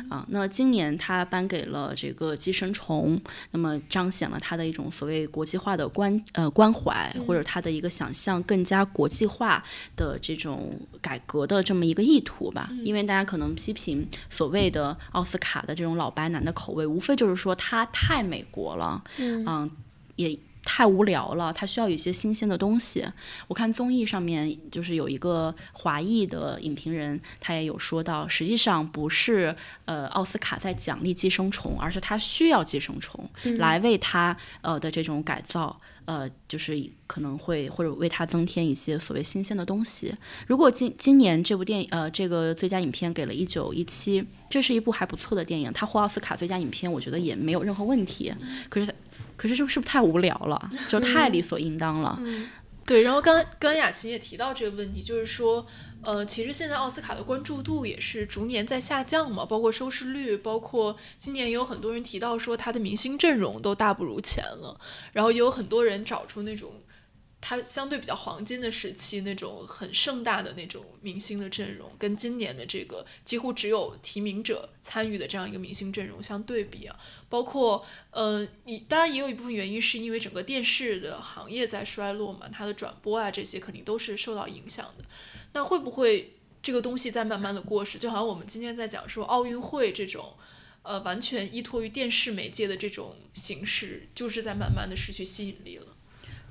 啊。那今年他颁给了这个《寄生虫》，那么彰显了他的一种所谓国际化的关呃关怀，或者他的一个想象更加国际化的这种改革的这么一个意图吧。因为大家可能批评所谓的奥斯卡的这种老白男的口味，无非就是说他。太美国了，嗯，也太无聊了。他需要有一些新鲜的东西。我看综艺上面就是有一个华裔的影评人，他也有说到，实际上不是呃奥斯卡在奖励寄生虫，而是他需要寄生虫来为他呃的这种改造，呃，就是可能会或者为他增添一些所谓新鲜的东西。如果今今年这部电影呃这个最佳影片给了一九一七。这是一部还不错的电影，他获奥斯卡最佳影片，我觉得也没有任何问题。可是，可是这是不是太无聊了？就太理所应当了。对，然后刚刚雅琴也提到这个问题，就是说，呃，其实现在奥斯卡的关注度也是逐年在下降嘛，包括收视率，包括今年也有很多人提到说他的明星阵容都大不如前了，然后也有很多人找出那种。它相对比较黄金的时期，那种很盛大的那种明星的阵容，跟今年的这个几乎只有提名者参与的这样一个明星阵容相对比啊，包括呃，你当然也有一部分原因是因为整个电视的行业在衰落嘛，它的转播啊这些肯定都是受到影响的。那会不会这个东西在慢慢的过时？就好像我们今天在讲说奥运会这种，呃，完全依托于电视媒介的这种形式，就是在慢慢的失去吸引力了。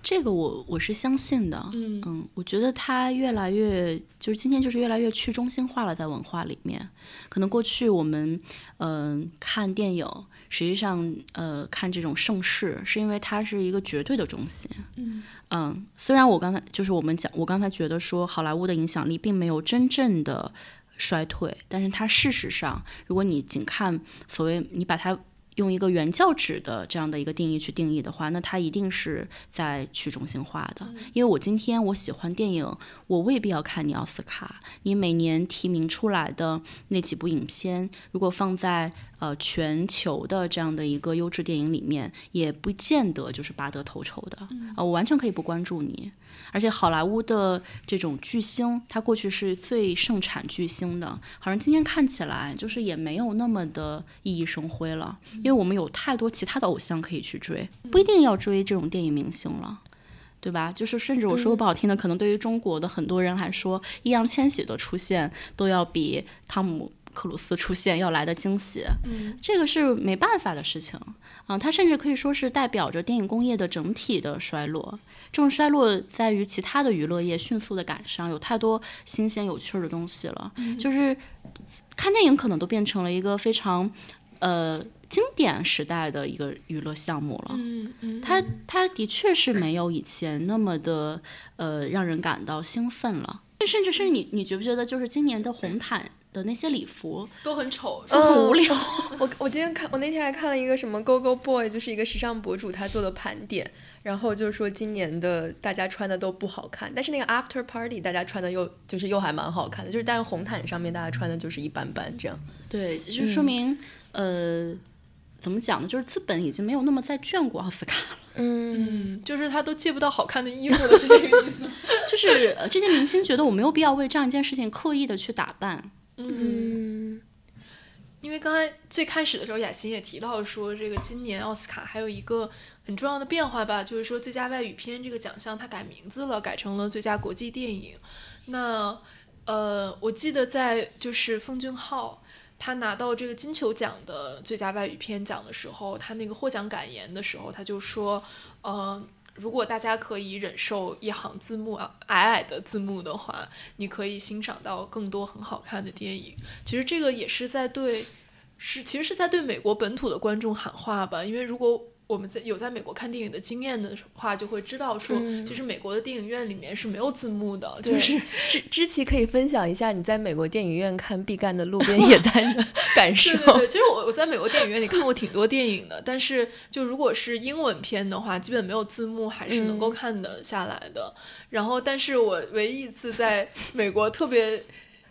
这个我我是相信的，嗯。嗯，我觉得它越来越就是今天就是越来越去中心化了，在文化里面，可能过去我们嗯看电影，实际上呃看这种盛世，是因为它是一个绝对的中心，嗯。嗯，虽然我刚才就是我们讲，我刚才觉得说好莱坞的影响力并没有真正的衰退，但是它事实上，如果你仅看所谓你把它。用一个原教旨的这样的一个定义去定义的话，那它一定是在去中心化的。因为我今天我喜欢电影，我未必要看你奥斯卡。你每年提名出来的那几部影片，如果放在呃全球的这样的一个优质电影里面，也不见得就是拔得头筹的。啊，我完全可以不关注你。而且好莱坞的这种巨星，他过去是最盛产巨星的，好像今天看起来就是也没有那么的熠熠生辉了，因为我们有太多其他的偶像可以去追，不一定要追这种电影明星了，对吧？就是甚至我说个不好听的，可能对于中国的很多人来说，易烊千玺的出现都要比汤姆。克鲁斯出现要来的惊喜，嗯，这个是没办法的事情啊。它甚至可以说是代表着电影工业的整体的衰落。这种衰落在于其他的娱乐业迅速的赶上，有太多新鲜有趣的东西了。就是看电影可能都变成了一个非常呃经典时代的一个娱乐项目了。嗯嗯，它它的确是没有以前那么的呃让人感到兴奋了。甚至是你你觉不觉得就是今年的红毯？的那些礼服都很丑，都很无聊。我我今天看，我那天还看了一个什么 Go Go Boy，就是一个时尚博主他做的盘点，然后就是说今年的大家穿的都不好看，但是那个 After Party 大家穿的又就是又还蛮好看的，就是但是红毯上面大家穿的就是一般般这样。对，就说明呃，怎么讲呢？就是资本已经没有那么在眷顾奥斯卡了。嗯，就是他都借不到好看的衣服了，是这个意思。就是这些明星觉得我没有必要为这样一件事情刻意的去打扮。嗯，因为刚才最开始的时候，雅琴也提到说，这个今年奥斯卡还有一个很重要的变化吧，就是说最佳外语片这个奖项它改名字了，改成了最佳国际电影。那呃，我记得在就是奉俊昊他拿到这个金球奖的最佳外语片奖的时候，他那个获奖感言的时候，他就说，呃。如果大家可以忍受一行字幕啊矮矮的字幕的话，你可以欣赏到更多很好看的电影。其实这个也是在对，是其实是在对美国本土的观众喊话吧，因为如果。我们在有在美国看电影的经验的话，就会知道说，其实美国的电影院里面是没有字幕的。就是知知琪可以分享一下你在美国电影院看毕赣的《路边野餐》的 感受。对对对，其实我我在美国电影院里看过挺多电影的，但是就如果是英文片的话，基本没有字幕还是能够看得下来的。然后，但是我唯一一次在美国特别。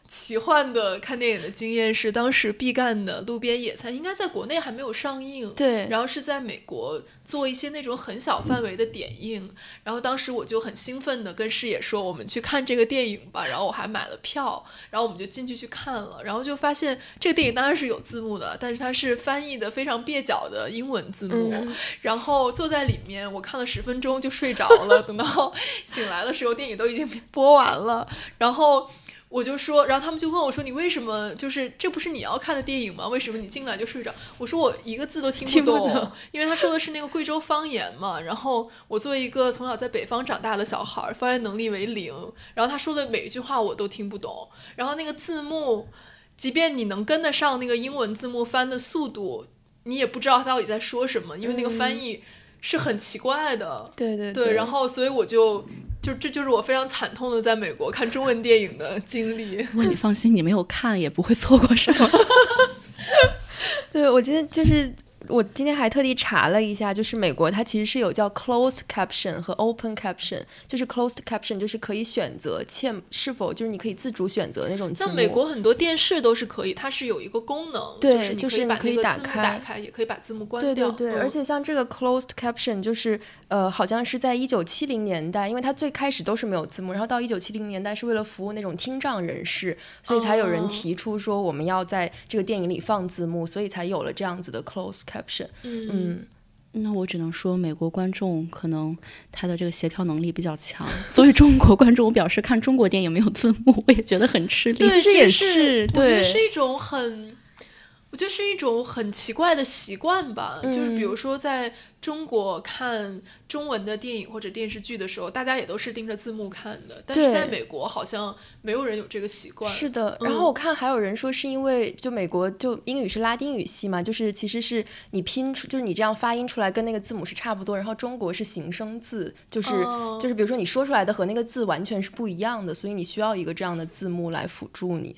奇幻的看电影的经验是，当时毕赣的《路边野餐》应该在国内还没有上映，对，然后是在美国做一些那种很小范围的点映，然后当时我就很兴奋的跟师野说，我们去看这个电影吧，然后我还买了票，然后我们就进去去看了，然后就发现这个电影当然是有字幕的，但是它是翻译的非常蹩脚的英文字幕，然后坐在里面我看了十分钟就睡着了，等到醒来的时候电影都已经播完了，然后。我就说，然后他们就问我说：“你为什么就是这不是你要看的电影吗？为什么你进来就睡着？”我说：“我一个字都听不懂，因为他说的是那个贵州方言嘛。然后我作为一个从小在北方长大的小孩，方言能力为零。然后他说的每一句话我都听不懂。然后那个字幕，即便你能跟得上那个英文字幕翻的速度，你也不知道他到底在说什么，因为那个翻译是很奇怪的。对对对。然后所以我就。就这就是我非常惨痛的在美国看中文电影的经历。不过你放心，你没有看也不会错过什么。对我今天就是。我今天还特地查了一下，就是美国它其实是有叫 closed caption 和 open caption，就是 closed caption 就是可以选择嵌是否就是你可以自主选择那种。像美国很多电视都是可以，它是有一个功能，对，就是你可以打开，打开也可以把字幕关掉。对对对，而且像这个 closed caption 就是呃，好像是在一九七零年代，因为它最开始都是没有字幕，然后到一九七零年代是为了服务那种听障人士，所以才有人提出说我们要在这个电影里放字幕，所以才有了这样子的 closed caption。嗯，那我只能说，美国观众可能他的这个协调能力比较强。作为中国观众，我表示看中国电影没有字幕，我也觉得很吃力。其实也是，我觉得是一种很，我觉得是一种很奇怪的习惯吧。就是比如说在。中国看中文的电影或者电视剧的时候，大家也都是盯着字幕看的。但是在美国，好像没有人有这个习惯。是的，然后我看还有人说，是因为就美国就英语是拉丁语系嘛，就是其实是你拼出，就是你这样发音出来跟那个字母是差不多。然后中国是形声字，就是就是比如说你说出来的和那个字完全是不一样的，所以你需要一个这样的字幕来辅助你。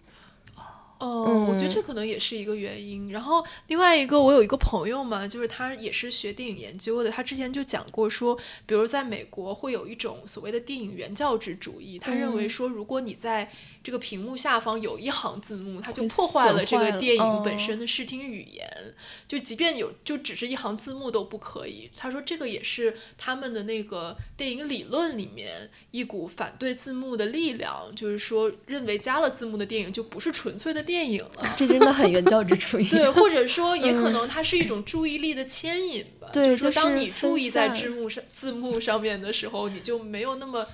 哦，我觉得这可能也是一个原因。然后另外一个，我有一个朋友嘛，就是他也是学电影研究的，他之前就讲过说，比如在美国会有一种所谓的电影原教旨主义，他认为说，如果你在这个屏幕下方有一行字幕，它就破坏了这个电影本身的视听语言。就即便有，就只是一行字幕都不可以。他说这个也是他们的那个电影理论里面一股反对字幕的力量，就是说认为加了字幕的电影就不是纯粹的电影了。这真的很原教旨主义。对，或者说也可能它是一种注意力的牵引吧。对，就是说当你注意在字幕上字幕上面的时候，你就没有那么。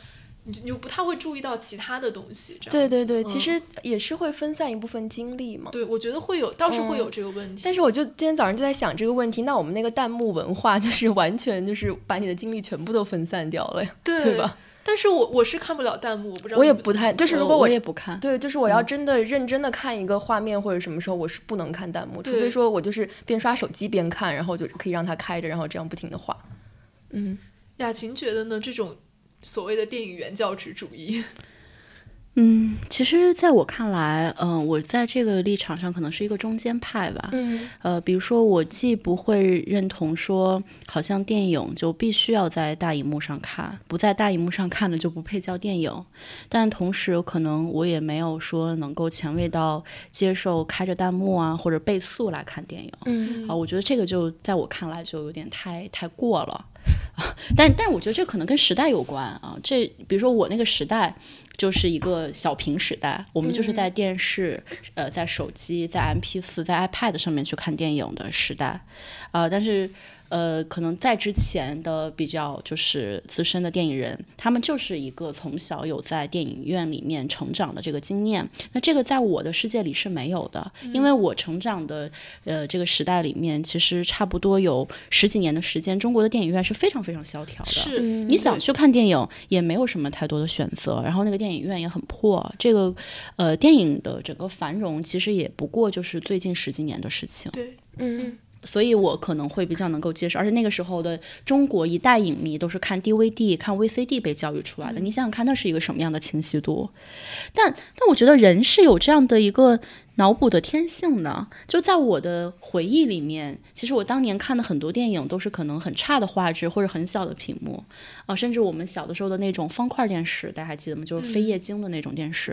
你就你就不太会注意到其他的东西，这样对对对，其实也是会分散一部分精力嘛。对，我觉得会有，倒是会有这个问题。但是我就今天早上就在想这个问题，那我们那个弹幕文化就是完全就是把你的精力全部都分散掉了呀，对吧？但是我我是看不了弹幕，我不知道。我也不太，就是如果我也不看，对，就是我要真的认真的看一个画面或者什么时候，我是不能看弹幕，除非说我就是边刷手机边看，然后就可以让它开着，然后这样不停的画。嗯，雅琴觉得呢？这种。所谓的电影原教旨主义，嗯，其实在我看来，嗯，我在这个立场上可能是一个中间派吧。嗯，呃，比如说，我既不会认同说，好像电影就必须要在大荧幕上看，不在大荧幕上看的就不配叫电影。但同时，可能我也没有说能够前卫到接受开着弹幕啊或者倍速来看电影。嗯，啊，我觉得这个就在我看来就有点太太过了。但但我觉得这可能跟时代有关啊，这比如说我那个时代就是一个小屏时代，我们就是在电视、呃，在手机、在 M P 四、在 iPad 上面去看电影的时代，啊，但是。呃，可能在之前的比较就是资深的电影人，他们就是一个从小有在电影院里面成长的这个经验。那这个在我的世界里是没有的，因为我成长的呃这个时代里面，其实差不多有十几年的时间，中国的电影院是非常非常萧条的。是，你想去看电影也没有什么太多的选择，然后那个电影院也很破。这个呃电影的整个繁荣，其实也不过就是最近十几年的事情。对，嗯。所以我可能会比较能够接受，而且那个时候的中国一代影迷都是看 DVD、看 VCD 被教育出来的。你想想看，那是一个什么样的清晰度？但但我觉得人是有这样的一个脑补的天性的。就在我的回忆里面，其实我当年看的很多电影都是可能很差的画质或者很小的屏幕啊，甚至我们小的时候的那种方块电视，大家还记得吗？就是非液晶的那种电视。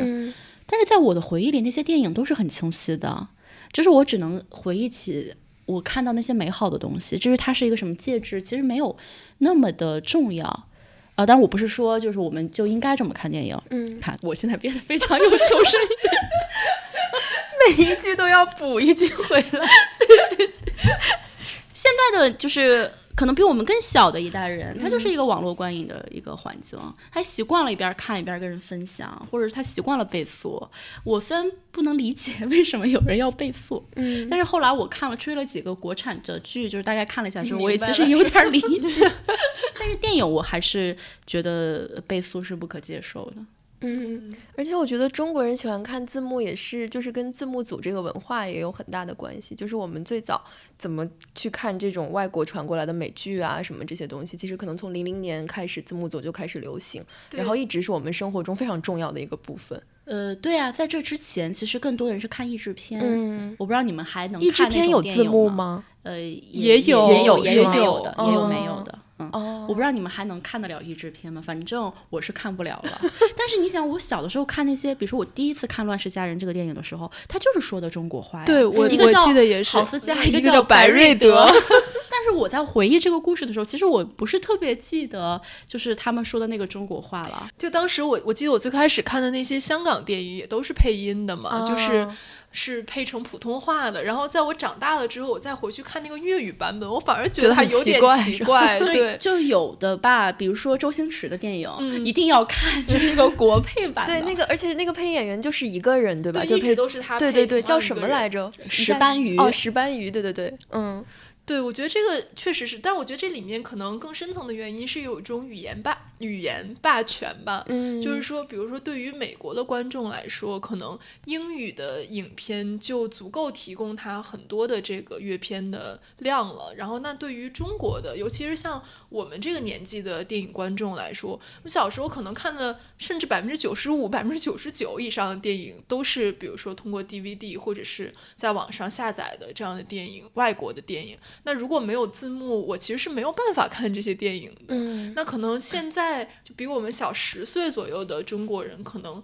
但是在我的回忆里，那些电影都是很清晰的，就是我只能回忆起我看到那些美好的东西。至于它是一个什么介质，其实没有那么的重要啊。当然，我不是说就是我们就应该这么看电影。嗯，看我现在变得非常有求生欲，每一句都要补一句回来。现在的就是可能比我们更小的一代人，他就是一个网络观影的一个环境，他习惯了一边看一边跟人分享，或者是他习惯了倍速。我虽然不能理解 为什么有人要倍速，嗯，但是后来我看了追了几个国产的剧，就是大概看了一下之后，我其实有点 理解。但是电影我还是觉得倍速是不可接受的。嗯，而且我觉得中国人喜欢看字幕，也是就是跟字幕组这个文化也有很大的关系。就是我们最早怎么去看这种外国传过来的美剧啊，什么这些东西，其实可能从零零年开始，字幕组就开始流行，然后一直是我们生活中非常重要的一个部分。呃，对啊，在这之前，其实更多人是看译制片。嗯，我不知道你们还能译制片有字电影吗？幕吗？呃，也也有也有也有的，也有没哦有的。嗯，哦，我不知道你们还能看得了译制片吗？反正我是看不了了。但是你想，我小的时候看那些，比如说我第一次看《乱世佳人》这个电影的时候，他就是说的中国话呀。对我我一个叫记得也是郝思嘉，一个叫白瑞德。但是我在回忆这个故事的时候，其实我不是特别记得，就是他们说的那个中国话了。就当时我我记得我最开始看的那些香港电影也都是配音的嘛，就是哦是配成普通话的。然后在我长大了之后，我再回去看那个粤语版本，我反而觉觉得它有点奇怪奇怪。对，就有的吧，比如说周星驰的电影，嗯一定要看就是那个国配版的。对那个，而且那个配音演员就是一个人，对吧？对，就配一直都是他对配对对，叫什么来着？石斑鱼哦，石斑鱼，对对对，嗯对，我觉得这个确实是，但我觉得这里面可能更深层的原因是有一种语言霸语言霸权吧。嗯，就是说，比如说，对于美国的观众来说，可能英语的影片就足够提供他很多的这个阅片的量了。然后，那对于中国的，尤其是像我们这个年纪的电影观众来说，我小时候可能看的甚至百分之九十五、百分之九十九以上的电影，都是比如说通过 DVD 或者是在网上下载的这样的电影，外国的电影。那如果没有字幕，我其实是没有办法看这些电影的。嗯那可能现在就比我们小十岁左右的中国人，可能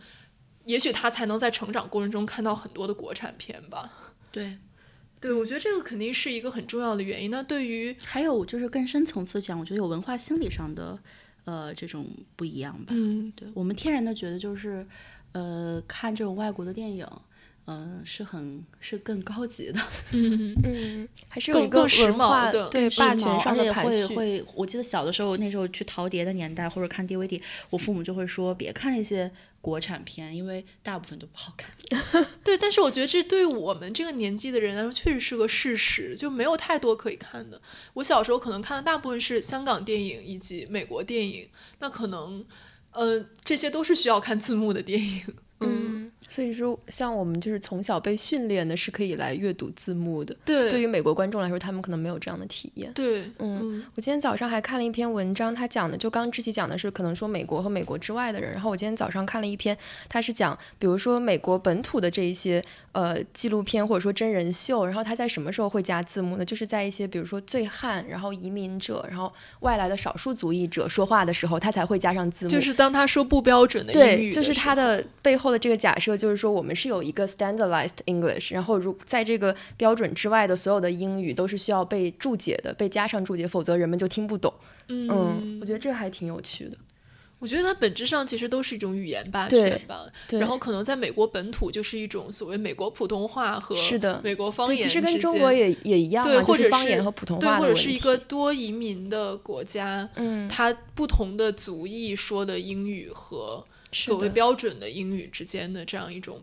也许他才能在成长过程中看到很多的国产片吧。对，对，我觉得这个肯定是一个很重要的原因。那对于还有就是更深层次讲，我觉得有文化心理上的呃这种不一样吧。嗯对我们天然的觉得就是呃看这种外国的电影。嗯，是很是更高级的，嗯嗯，还是有一个更更时文化髦的对霸权上的排序。会会，我记得小的时候，那时候去淘碟的年代，或者看 DVD，我父母就会说别看那些国产片，因为大部分都不好看。对，但是我觉得这对我们这个年纪的人来说，确实是个事实，就没有太多可以看的。我小时候可能看的大部分是香港电影以及美国电影，那可能，呃，这些都是需要看字幕的电影。嗯，所以说，像我们就是从小被训练的，是可以来阅读字幕的。对，对于美国观众来说，他们可能没有这样的体验。对，嗯嗯我今天早上还看了一篇文章，他讲的就刚志奇讲的是可能说美国和美国之外的人，然后我今天早上看了一篇，他是讲比如说美国本土的这一些呃纪录片或者说真人秀，然后他在什么时候会加字幕呢？就是在一些比如说醉汉，然后移民者，然后外来的少数族裔者说话的时候，他才会加上字幕。就是当他说不标准的英对，语就是他的背后的这个假设，就是说我们是有一个 standardized English，然后如在这个标准之外的所有的英语都是需要被注解的，被加上注解，否则人们就听不懂。嗯嗯，我觉得这还挺有趣的。我觉得它本质上其实都是一种语言霸对权吧。对，然后可能在美国本土就是一种所谓美国普通话和美国方，言其实跟中国也也一样或者方言和普通对，话。或者是一个多移民的国家，嗯，它不同的族裔说的英语和是所谓标准的英语之间的这样一种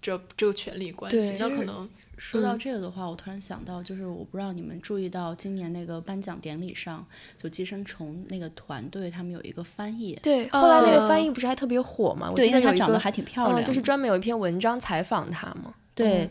这这个权利关系，那可能说到嗯这个的话，我突然想到，就是我不知道你们注意到今年那个颁奖典礼上，就寄生虫那个团队他们有一个翻译，对，后来那个呃翻译不是还特别火吗？我，记得有一个因为她长得还挺漂亮就是专门有一篇文章采访他嘛。对，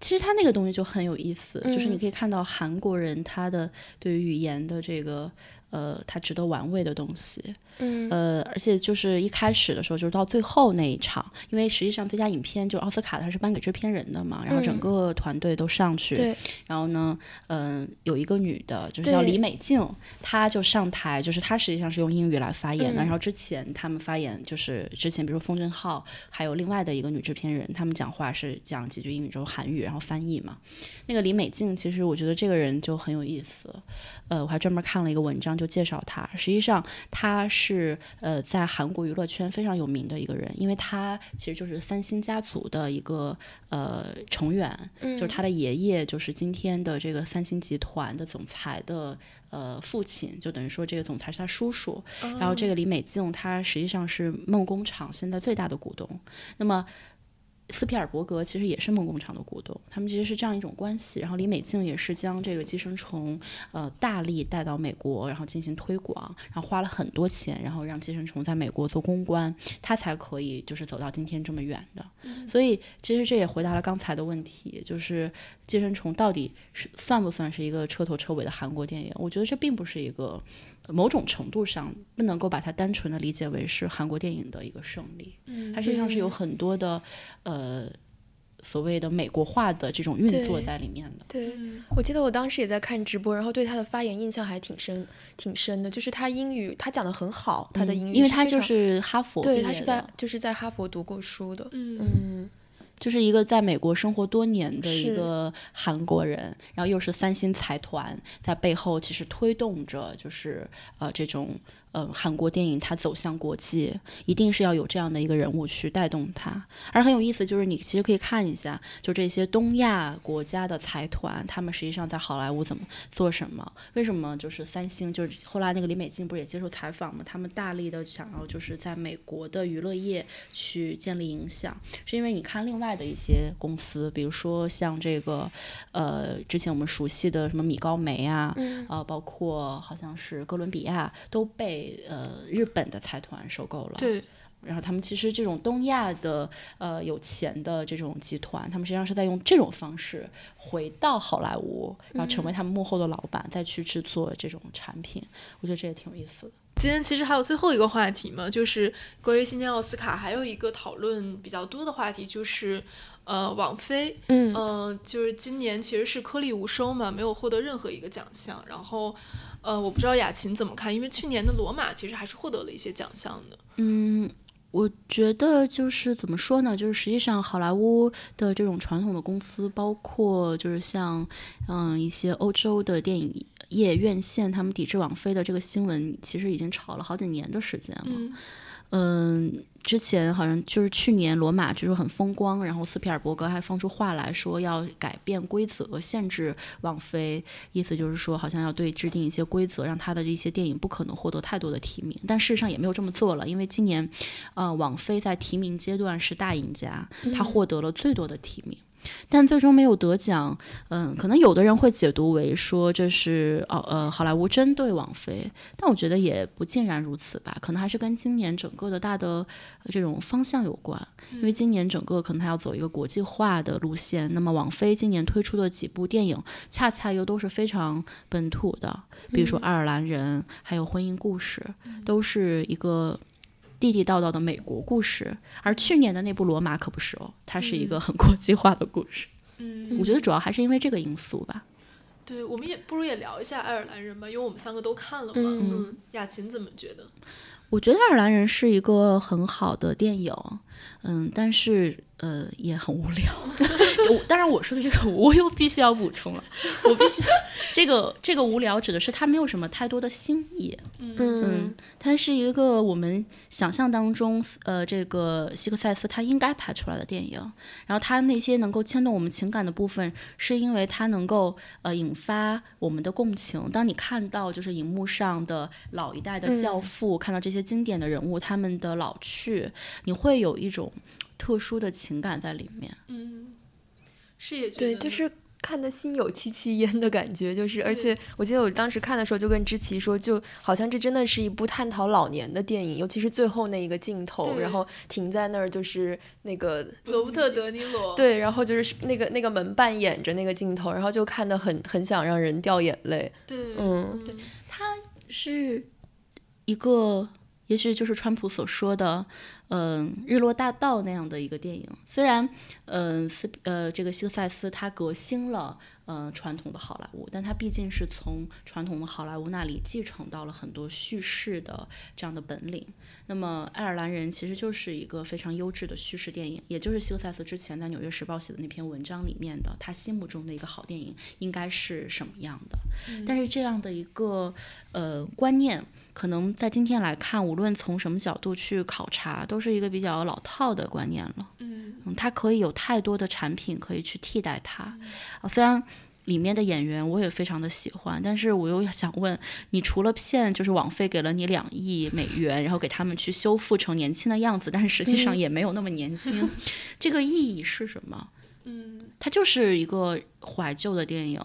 其实他那个东西就很有意思，就是你嗯。可以看到韩国人他的对于语言的这个呃，他值得玩味的东西。嗯呃，而且就是一开始的时候，就是到最后那一场，因为实际上最佳影片就奥斯卡它是颁给制片人的嘛，然后整嗯个团队都上去，对然后呢，嗯、有一个女的，就是叫李美静，她就上台，就是她实际上是用英语来发言的。嗯然后之前他们发言，就是之前比如说封振浩，还有另外的一个女制片人，他们讲话是讲几句英语之后韩语，然后翻译嘛。那个李美静，其实我觉得这个人就很有意思。呃，我还专门看了一个文章，就介绍他。实际上，他是呃在韩国娱乐圈非常有名的一个人，因为他其实就是三星家族的一个呃成员，就是他的爷爷就是今天的这个三星集团的总裁的呃父亲，就等于说这个总裁是他叔叔。然后这个李美静，她实际上是梦工厂现在最大的股东。那么斯皮尔伯格其实也是梦工厂的股东，他们其实是这样一种关系。然后李美静也是将这个寄生虫呃大力带到美国，然后进行推广，然后花了很多钱，然后让寄生虫在美国做公关，他才可以就是走到今天这么远的。所以其实这也回答了刚才的问题，就是寄生虫到底是算不算是一个彻头彻尾的韩国电影？我觉得这并不是一个。某种程度上不能够把它单纯的理解为是韩国电影的一个胜利，嗯。它实际上是有很多的呃所谓的美国化的这种运作在里面的。对，嗯。我记得我当时也在看直播，然后对他的发言印象还挺深，挺深的。就是他英语，他讲的很好，他的英语、嗯因为他就是哈佛对他是在就是在哈佛读过书的。嗯。嗯，就是一个在美国生活多年的一个韩国人，然后又是三星财团在背后其实推动着，就是呃这种呃韩国电影它走向国际，一定是要有这样的一个人物去带动它。而很有意思就是你其实可以看一下，就这些东亚国家的财团，他们实际上在好莱坞怎么做什么？为什么就是三星就是后来那个李美静不是也接受采访嘛？他们大力的想要就是在美国的娱乐业去建立影响。是因为你看另外的一些公司，比如说像这个，呃，之前我们熟悉的什么米高梅啊，嗯呃，包括好像是哥伦比亚都被呃日本的财团收购了。对，然后他们其实这种东亚的呃有钱的这种集团，他们实际上是在用这种方式回到好莱坞，然后成为他们幕后的老板，再去制作这种产品。我觉得这也挺有意思的。今天其实还有最后一个话题嘛，就是关于今年奥斯卡还有一个讨论比较多的话题，就是呃，网飞，嗯嗯、就是今年其实是颗粒无收嘛，没有获得任何一个奖项。然后，呃，我不知道雅琴怎么看，因为去年的罗马其实还是获得了一些奖项的。嗯，我觉得就是怎么说呢？就是实际上好莱坞的这种传统的公司，包括就是像嗯一些欧洲的电影业院线，他们抵制网飞的这个新闻，其实已经炒了好几年的时间了。嗯嗯，之前好像就是去年罗马就是很风光，然后斯皮尔伯格还放出话来说要改变规则，限制王菲，意思就是说好像要对制定一些规则，让他的这些电影不可能获得太多的提名。但事实上也没有这么做了，因为今年，呃，王菲在提名阶段是大赢家，她获得了最多的提名。但最终没有得奖，嗯，可能有的人会解读为说这是哦呃好莱坞针对王菲，但我觉得也不尽然如此吧，可能还是跟今年整个的大的呃这种方向有关，因为今年整个可能它要走一个国际化的路线，那么王菲今年推出的几部电影，恰恰又都是非常本土的，比如说《爱尔兰人》，还有《婚姻故事》，都是一个。地地道道的美国故事，而去年的那部《罗马》可不是哦，它是一个很国际化的故事。嗯，我觉得主要还是因为这个因素吧。对，我们也不如也聊一下爱尔兰人吧，因为我们三个都看了嘛。嗯嗯，雅琴怎么觉得？我觉得《爱尔兰人》是一个很好的电影，嗯，但是呃也很无聊。我当然我说的这个我又必须要补充了，我必须这个这个无聊指的是它没有什么太多的新意，嗯它是一个我们想象当中，呃，这个希克塞斯他应该拍出来的电影。然后他那些能够牵动我们情感的部分，是因为它能够呃引发我们的共情。当你看到就是荧幕上的老一代的教父，看到这些经典的人物他们的老去，你会有一种特殊的情感在里面。嗯，是也觉得对，就是看的心有戚戚焉的感觉，就是而且我记得我当时看的时候就跟知琪说，就好像这真的是一部探讨老年的电影，尤其是最后那一个镜头，然后停在那儿就是那个罗伯特·德尼罗。对，然后就是那个那个门扮演着那个镜头，然后就看得很很想让人掉眼泪。对，嗯他是一个，也许就是川普所说的，嗯，日落大道那样的一个电影。虽然，嗯，斯呃，这个希克塞斯他革新了。呃，传统的好莱坞，但他毕竟是从传统的好莱坞那里继承到了很多叙事的这样的本领。那么，《爱尔兰人》其实就是一个非常优质的叙事电影，也就是希克塞斯之前在《纽约时报》写的那篇文章里面的他心目中的一个好电影应该是什么样的。但是这样的一个呃观念，可能在今天来看，无论从什么角度去考察，都是一个比较老套的观念了。嗯，它可以有太多的产品可以去替代它啊，虽然。里面的演员我也非常的喜欢，但是我又想问，你除了骗，就是网费给了你两亿美元，然后给他们去修复成年轻的样子，但是实际上也没有那么年轻，这个意义是什么？嗯，它就是一个怀旧的电影。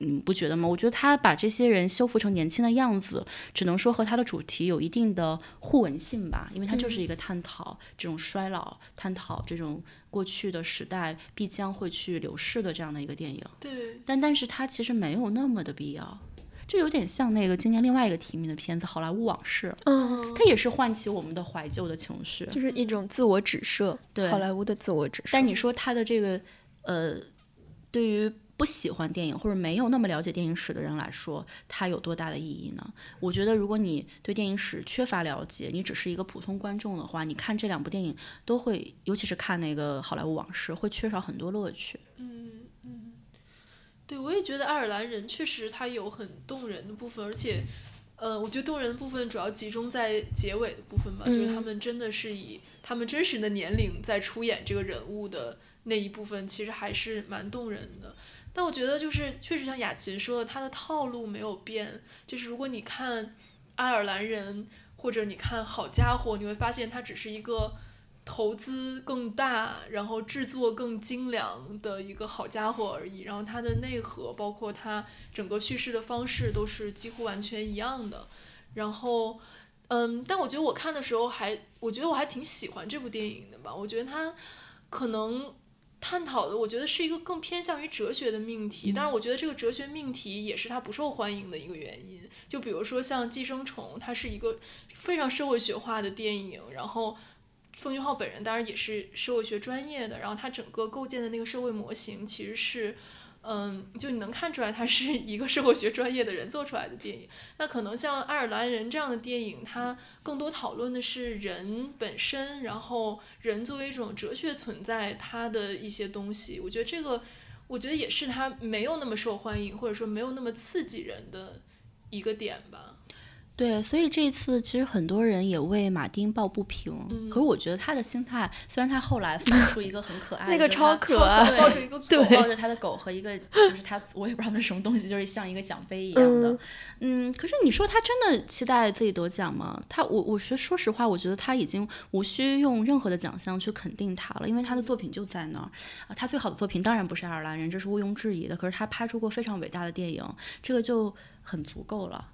嗯，不觉得吗？我觉得他把这些人修复成年轻的样子，只能说和他的主题有一定的互文性吧，因为它就是一个探讨这种衰老、探讨这种过去的时代必将会去流逝的这样的一个电影。对。但但是它其实没有那么的必要，就有点像那个今年另外一个提名的片子《好莱坞往事》。嗯。它也是唤起我们的怀旧的情绪，就是一种自我指涉，对好莱坞的自我指涉。但你说它的这个，呃，对于。不喜欢电影或者没有那么了解电影史的人来说，它有多大的意义呢？我觉得，如果你对电影史缺乏了解，你只是一个普通观众的话，你看这两部电影都会，尤其是看那个《好莱坞往事》，会缺少很多乐趣。嗯嗯，对，我也觉得《爱尔兰人》确实他有很动人的部分，而且，呃，我觉得动人的部分主要集中在结尾的部分吧，就是他们真的是以他们真实的年龄在出演这个人物的那一部分，其实还是蛮动人的。但我觉得就是确实像雅琴说的，他的套路没有变。就是如果你看《爱尔兰人》或者你看《好家伙》，你会发现它只是一个投资更大，然后制作更精良的一个好家伙而已。然后它的内核，包括它整个叙事的方式，都是几乎完全一样的。然后，嗯，但我觉得我看的时候还，我觉得我还挺喜欢这部电影的吧。我觉得它可能。探讨的，我觉得是一个更偏向于哲学的命题，但是我觉得这个哲学命题也是它不受欢迎的一个原因。就比如说像《寄生虫》，它是一个非常社会学化的电影，然后奉俊昊本人当然也是社会学专业的，然后他整个构建的那个社会模型其实是。嗯，就你能看出来，他是一个社会学专业的人做出来的电影。那可能像《爱尔兰人》这样的电影，它更多讨论的是人本身，然后人作为一种哲学存在，它的一些东西。我觉得这个，我觉得也是它没有那么受欢迎，或者说没有那么刺激人的一个点吧。对，所以这一次其实很多人也为马丁抱不平，可是我觉得他的心态，虽然他后来放出一个很可爱，那个超可爱，抱着一个狗，抱着他的狗和一个就是他，我也不知道那什么东西，就是像一个奖杯一样的，嗯，可是你说他真的期待自己得奖吗？他，我，我觉说实话，我觉得他已经无需用任何的奖项去肯定他了，因为他的作品就在那儿啊，他最好的作品当然不是爱尔兰人，这是毋庸置疑的，可是他拍出过非常伟大的电影，这个就很足够了。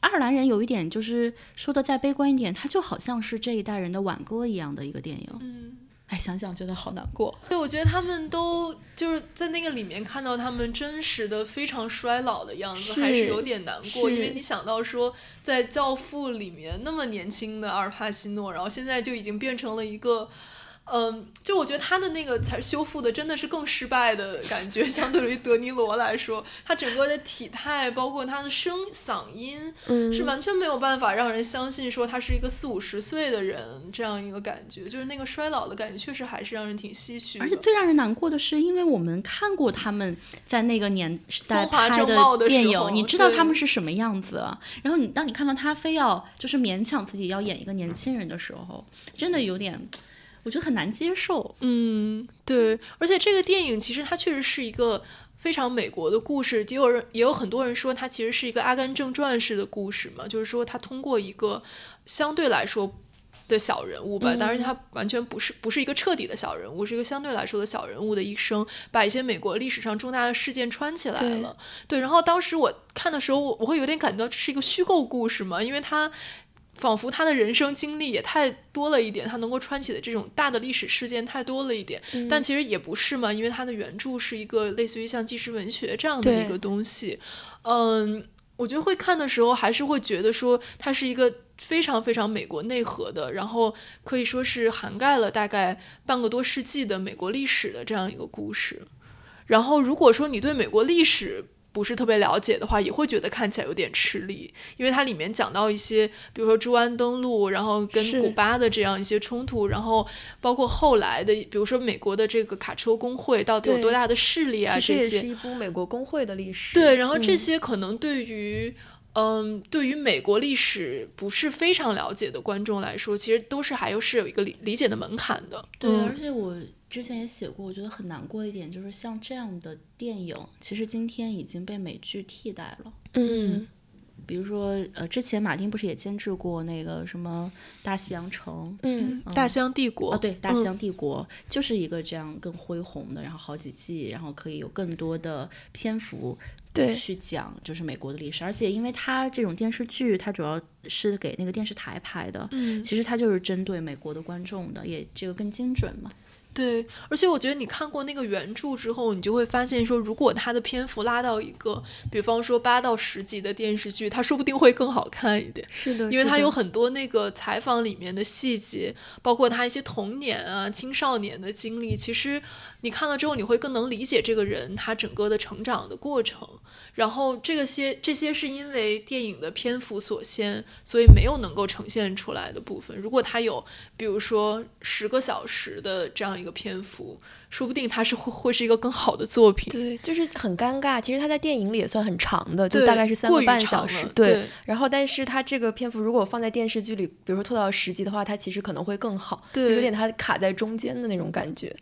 爱尔兰人有一点就是说的再悲观一点，他就好像是这一代人的挽歌一样的一个电影。嗯，哎，想想觉得好难过。对，我觉得他们都就是在那个里面看到他们真实的非常衰老的样子，还是有点难过。因为你想到说，在《教父》里面那么年轻的阿尔帕西诺，然后现在就已经变成了一个。嗯，就我觉得他的那个才修复的真的是更失败的感觉，相对于德尼罗来说，他整个的体态，包括他的声嗓音，是完全没有办法让人相信说他是一个四五十岁的人这样一个感觉，就是那个衰老的感觉，确实还是让人挺唏嘘。而且最让人难过的是，因为我们看过他们在那个年代拍的电影，你知道他们是什么样子，然后你当你看到他非要就是勉强自己要演一个年轻人的时候，真的有点。我觉得很难接受，嗯，对，而且这个电影其实它确实是一个非常美国的故事，也有人也有很多人说它其实是一个《阿甘正传》式的故事嘛，就是说它通过一个相对来说的小人物吧，当然它完全不是不是一个彻底的小人物，是一个相对来说的小人物的一生，把一些美国历史上重大的事件串起来了，对，然后当时我看的时候，我我会有点感觉到这是一个虚构故事嘛，因为它。仿佛他的人生经历也太多了一点，他能够穿起的这种大的历史事件太多了一点，但其实也不是嘛，因为他的原著是一个类似于像纪实文学这样的一个东西，嗯，我觉得会看的时候，还是会觉得说它是一个非常非常美国内核的，然后可以说是涵盖了大概半个多世纪的美国历史的这样一个故事。然后，如果说你对美国历史，不是特别了解的话，也会觉得看起来有点吃力，因为它里面讲到一些，比如说朱安登陆，然后跟古巴的这样一些冲突，然后包括后来的，比如说美国的这个卡车工会到底有多大的势力啊，这些是一部美国工会的历史。对，然后这些可能对于，嗯，对于美国历史不是非常了解的观众来说，其实都是还有是有一个理理解的门槛的。对，而且我。之前也写过，我觉得很难过的一点就是像这样的电影，其实今天已经被美剧替代了。嗯，比如说，呃，之前马丁不是也监制过那个什么《大西洋城》？嗯，《大西洋帝国》哦，对，《大西洋帝国》就是一个这样更恢宏的，然后好几季，然后可以有更多的篇幅对去讲就是美国的历史。而且，因为它这种电视剧，它主要是给那个电视台拍的，嗯，其实它就是针对美国的观众的，也这个更精准嘛。对，而且我觉得你看过那个原著之后，你就会发现说，如果它的篇幅拉到一个，比方说八到十集的电视剧，它说不定会更好看一点。是的，因为它有很多那个采访里面的细节，包括他一些童年啊、青少年的经历，其实你看了之后，你会更能理解这个人他整个的成长的过程。然后这个些这些是因为电影的篇幅所限，所以没有能够呈现出来的部分。如果他有，比如说十个小时的这样一个篇幅，说不定它是会会是一个更好的作品。对，就是很尴尬。其实他在电影里也算很长的，就大概是三个半小时。对。然后，但是他这个篇幅如果放在电视剧里，比如说拖到十集的话，它其实可能会更好。对。就有点它卡在中间的那种感觉。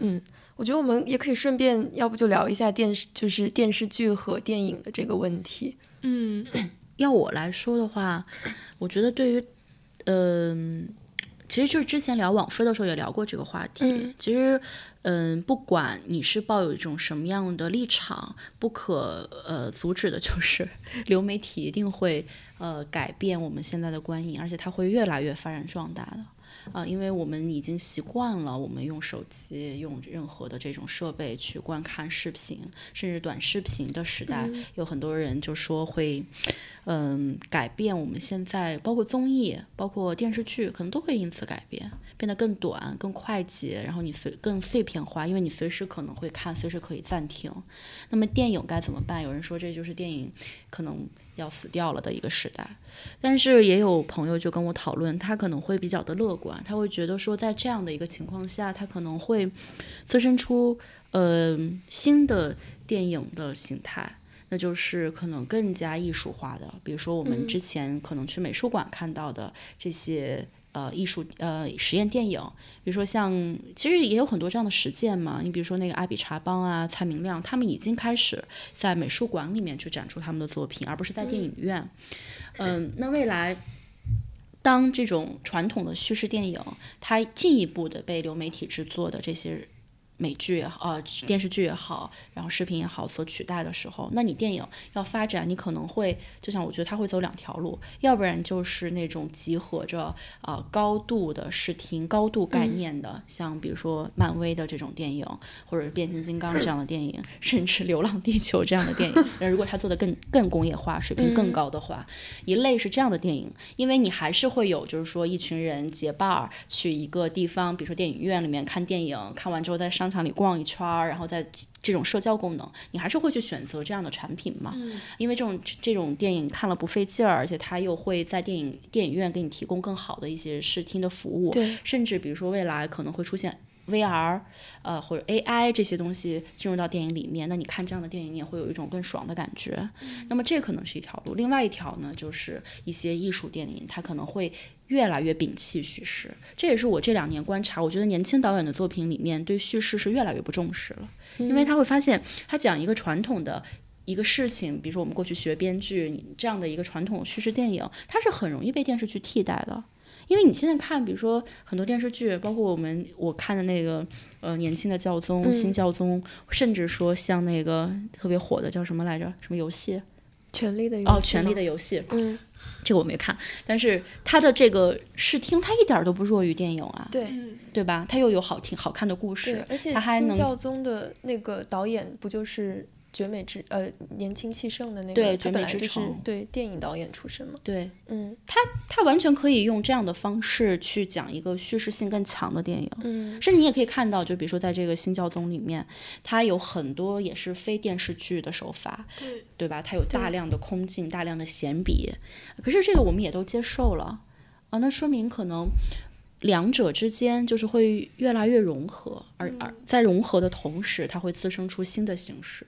嗯。我觉得我们也可以顺便，要不就聊一下电视，就是电视剧和电影的这个问题。嗯，要我来说的话，我觉得对于，嗯，其实就是之前聊网飞的时候也聊过这个话题。其实，嗯，不管你是抱有一种什么样的立场，不可呃阻止的就是 流媒体一定会呃改变我们现在的观影，而且它会越来越发展壮大的。啊，因为我们已经习惯了，我们用手机、用任何的这种设备去观看视频，甚至短视频的时代，有很多人就说会，嗯，改变我们现在，包括综艺、包括电视剧，可能都会因此改变，变得更短、更快捷，然后你随更碎片化，因为你随时可能会看，随时可以暂停。那么电影该怎么办？有人说这就是电影可能。要死掉了的一个时代，但是也有朋友就跟我讨论，他可能会比较的乐观，他会觉得说，在这样的一个情况下，他可能会滋生出呃新的电影的形态，那就是可能更加艺术化的，比如说我们之前可能去美术馆看到的这些。呃，艺术呃实验电影，比如说像，其实也有很多这样的实践嘛。你比如说那个阿比查邦啊、蔡明亮，他们已经开始在美术馆里面去展出他们的作品，而不是在电影院。嗯，嗯那未来，当这种传统的叙事电影它进一步的被流媒体制作的这些。美剧也好，呃，电视剧也好，然后视频也好，所取代的时候，那你电影要发展，你可能会，就像我觉得它会走两条路，要不然就是那种集合着呃高度的视听、高度概念的，像比如说漫威的这种电影，或者是变形金刚这样的电影，甚至流浪地球这样的电影。那如果它做的更更工业化、水平更高的话，一类是这样的电影，因为你还是会有，就是说一群人结伴儿去一个地方，比如说电影院里面看电影，看完之后再上。场里逛一圈儿，然后在这种社交功能，你还是会去选择这样的产品嘛？嗯，因为这种这种电影看了不费劲儿，而且它又会在电影电影院给你提供更好的一些视听的服务。对，甚至比如说未来可能会出现 VR，呃或者 AI 这些东西进入到电影里面，那你看这样的电影，你也会有一种更爽的感觉。那么这可能是一条路。另外一条呢，就是一些艺术电影，它可能会。越来越摒弃叙事，这也是我这两年观察。我觉得年轻导演的作品里面对叙事是越来越不重视了，因为他会发现，他讲一个传统的一个事情，比如说我们过去学编剧这样的一个传统叙事电影，它是很容易被电视剧替代的。因为你现在看，比如说很多电视剧，包括我们我看的那个呃年轻的教宗、新教宗，甚至说像那个特别火的叫什么来着？什么游戏？权力的游戏哦，权力的游戏。嗯。这个我没看，但是它的这个视听，它一点都不弱于电影啊，对对吧？它又有好听好看的故事，而且它还能教宗的那个导演不就是绝美之呃年轻气盛的那个，对绝美之城对电影导演出身嘛，对嗯他完全可以用这样的方式去讲一个叙事性更强的电影。嗯甚至你也可以看到，就比如说在这个《新教宗》里面，它有很多也是非电视剧的手法，对，对吧？它有大量的空镜、大量的闲笔，可是这个我们也都接受了啊，那说明可能两者之间就是会越来越融合，而而在融合的同时，它会滋生出新的形式。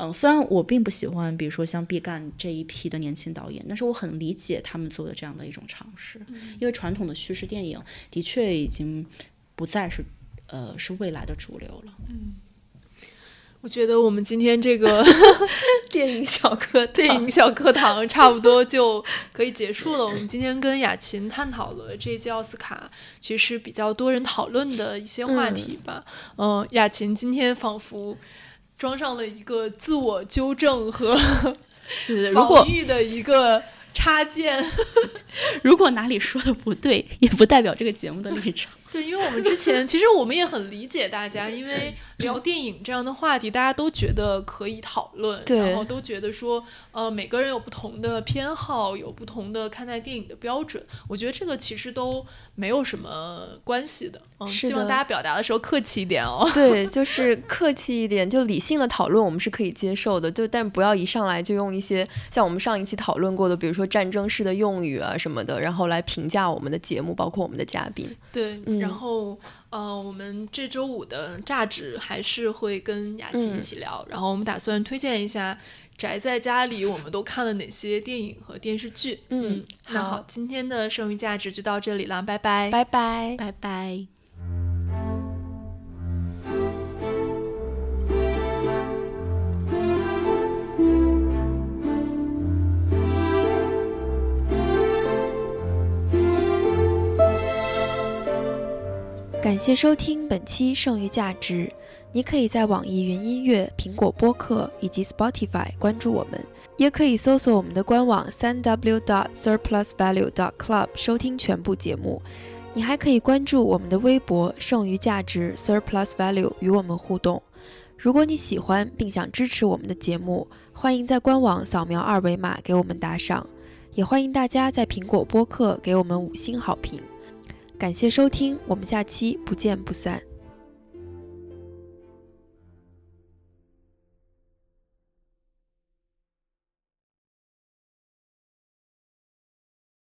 嗯，虽然我并不喜欢，比如说像毕赣这一批的年轻导演，但是我很理解他们做的这样的一种尝试，因为传统的叙事电影的确已经不再是呃是未来的主流了。嗯我觉得我们今天这个 电影小课电影小课堂 差不多就可以结束了。我们今天跟雅琴探讨了这一届奥斯卡其实比较多人讨论的一些话题吧。嗯、雅琴今天仿佛装上了一个自我纠正和 对对对，如果防御的一个插件。如果哪里说的不对，也不代表这个节目的立场。对，因为我们之前其实我们也很理解大家，因为聊电影这样的话题，大家都觉得可以讨论，然后都觉得说，呃，每个人有不同的偏好，有不同的看待电影的标准。我觉得这个其实都没有什么关系的。嗯，希望大家表达的时候客气一点哦。对，就是客气一点，就理性的讨论我们是可以接受的，就但不要一上来就用一些像我们上一期讨论过的，比如说战争式的用语啊什么的，然后来评价我们的节目，包括我们的嘉宾。对，嗯然后呃，我们这周五的榨汁还是会跟雅琪一嗯起聊，然后我们打算推荐一下宅在家里我们都看了哪些电影和电视剧。嗯那好好，今天的剩余价值就到这里了，拜拜。拜拜。拜拜。感谢收听本期《剩余价值》，你可以在网易云音乐、苹果播客以及 Spotify 关注我们，也可以搜索我们的官网三 w dot surplusvalue dot club 收听全部节目。你还可以关注我们的微博“剩余价值 Surplus Value” 与我们互动。如果你喜欢并想支持我们的节目，欢迎在官网扫描二维码给我们打赏，也欢迎大家在苹果播客给我们五星好评。感谢收听，我们下期不见不散。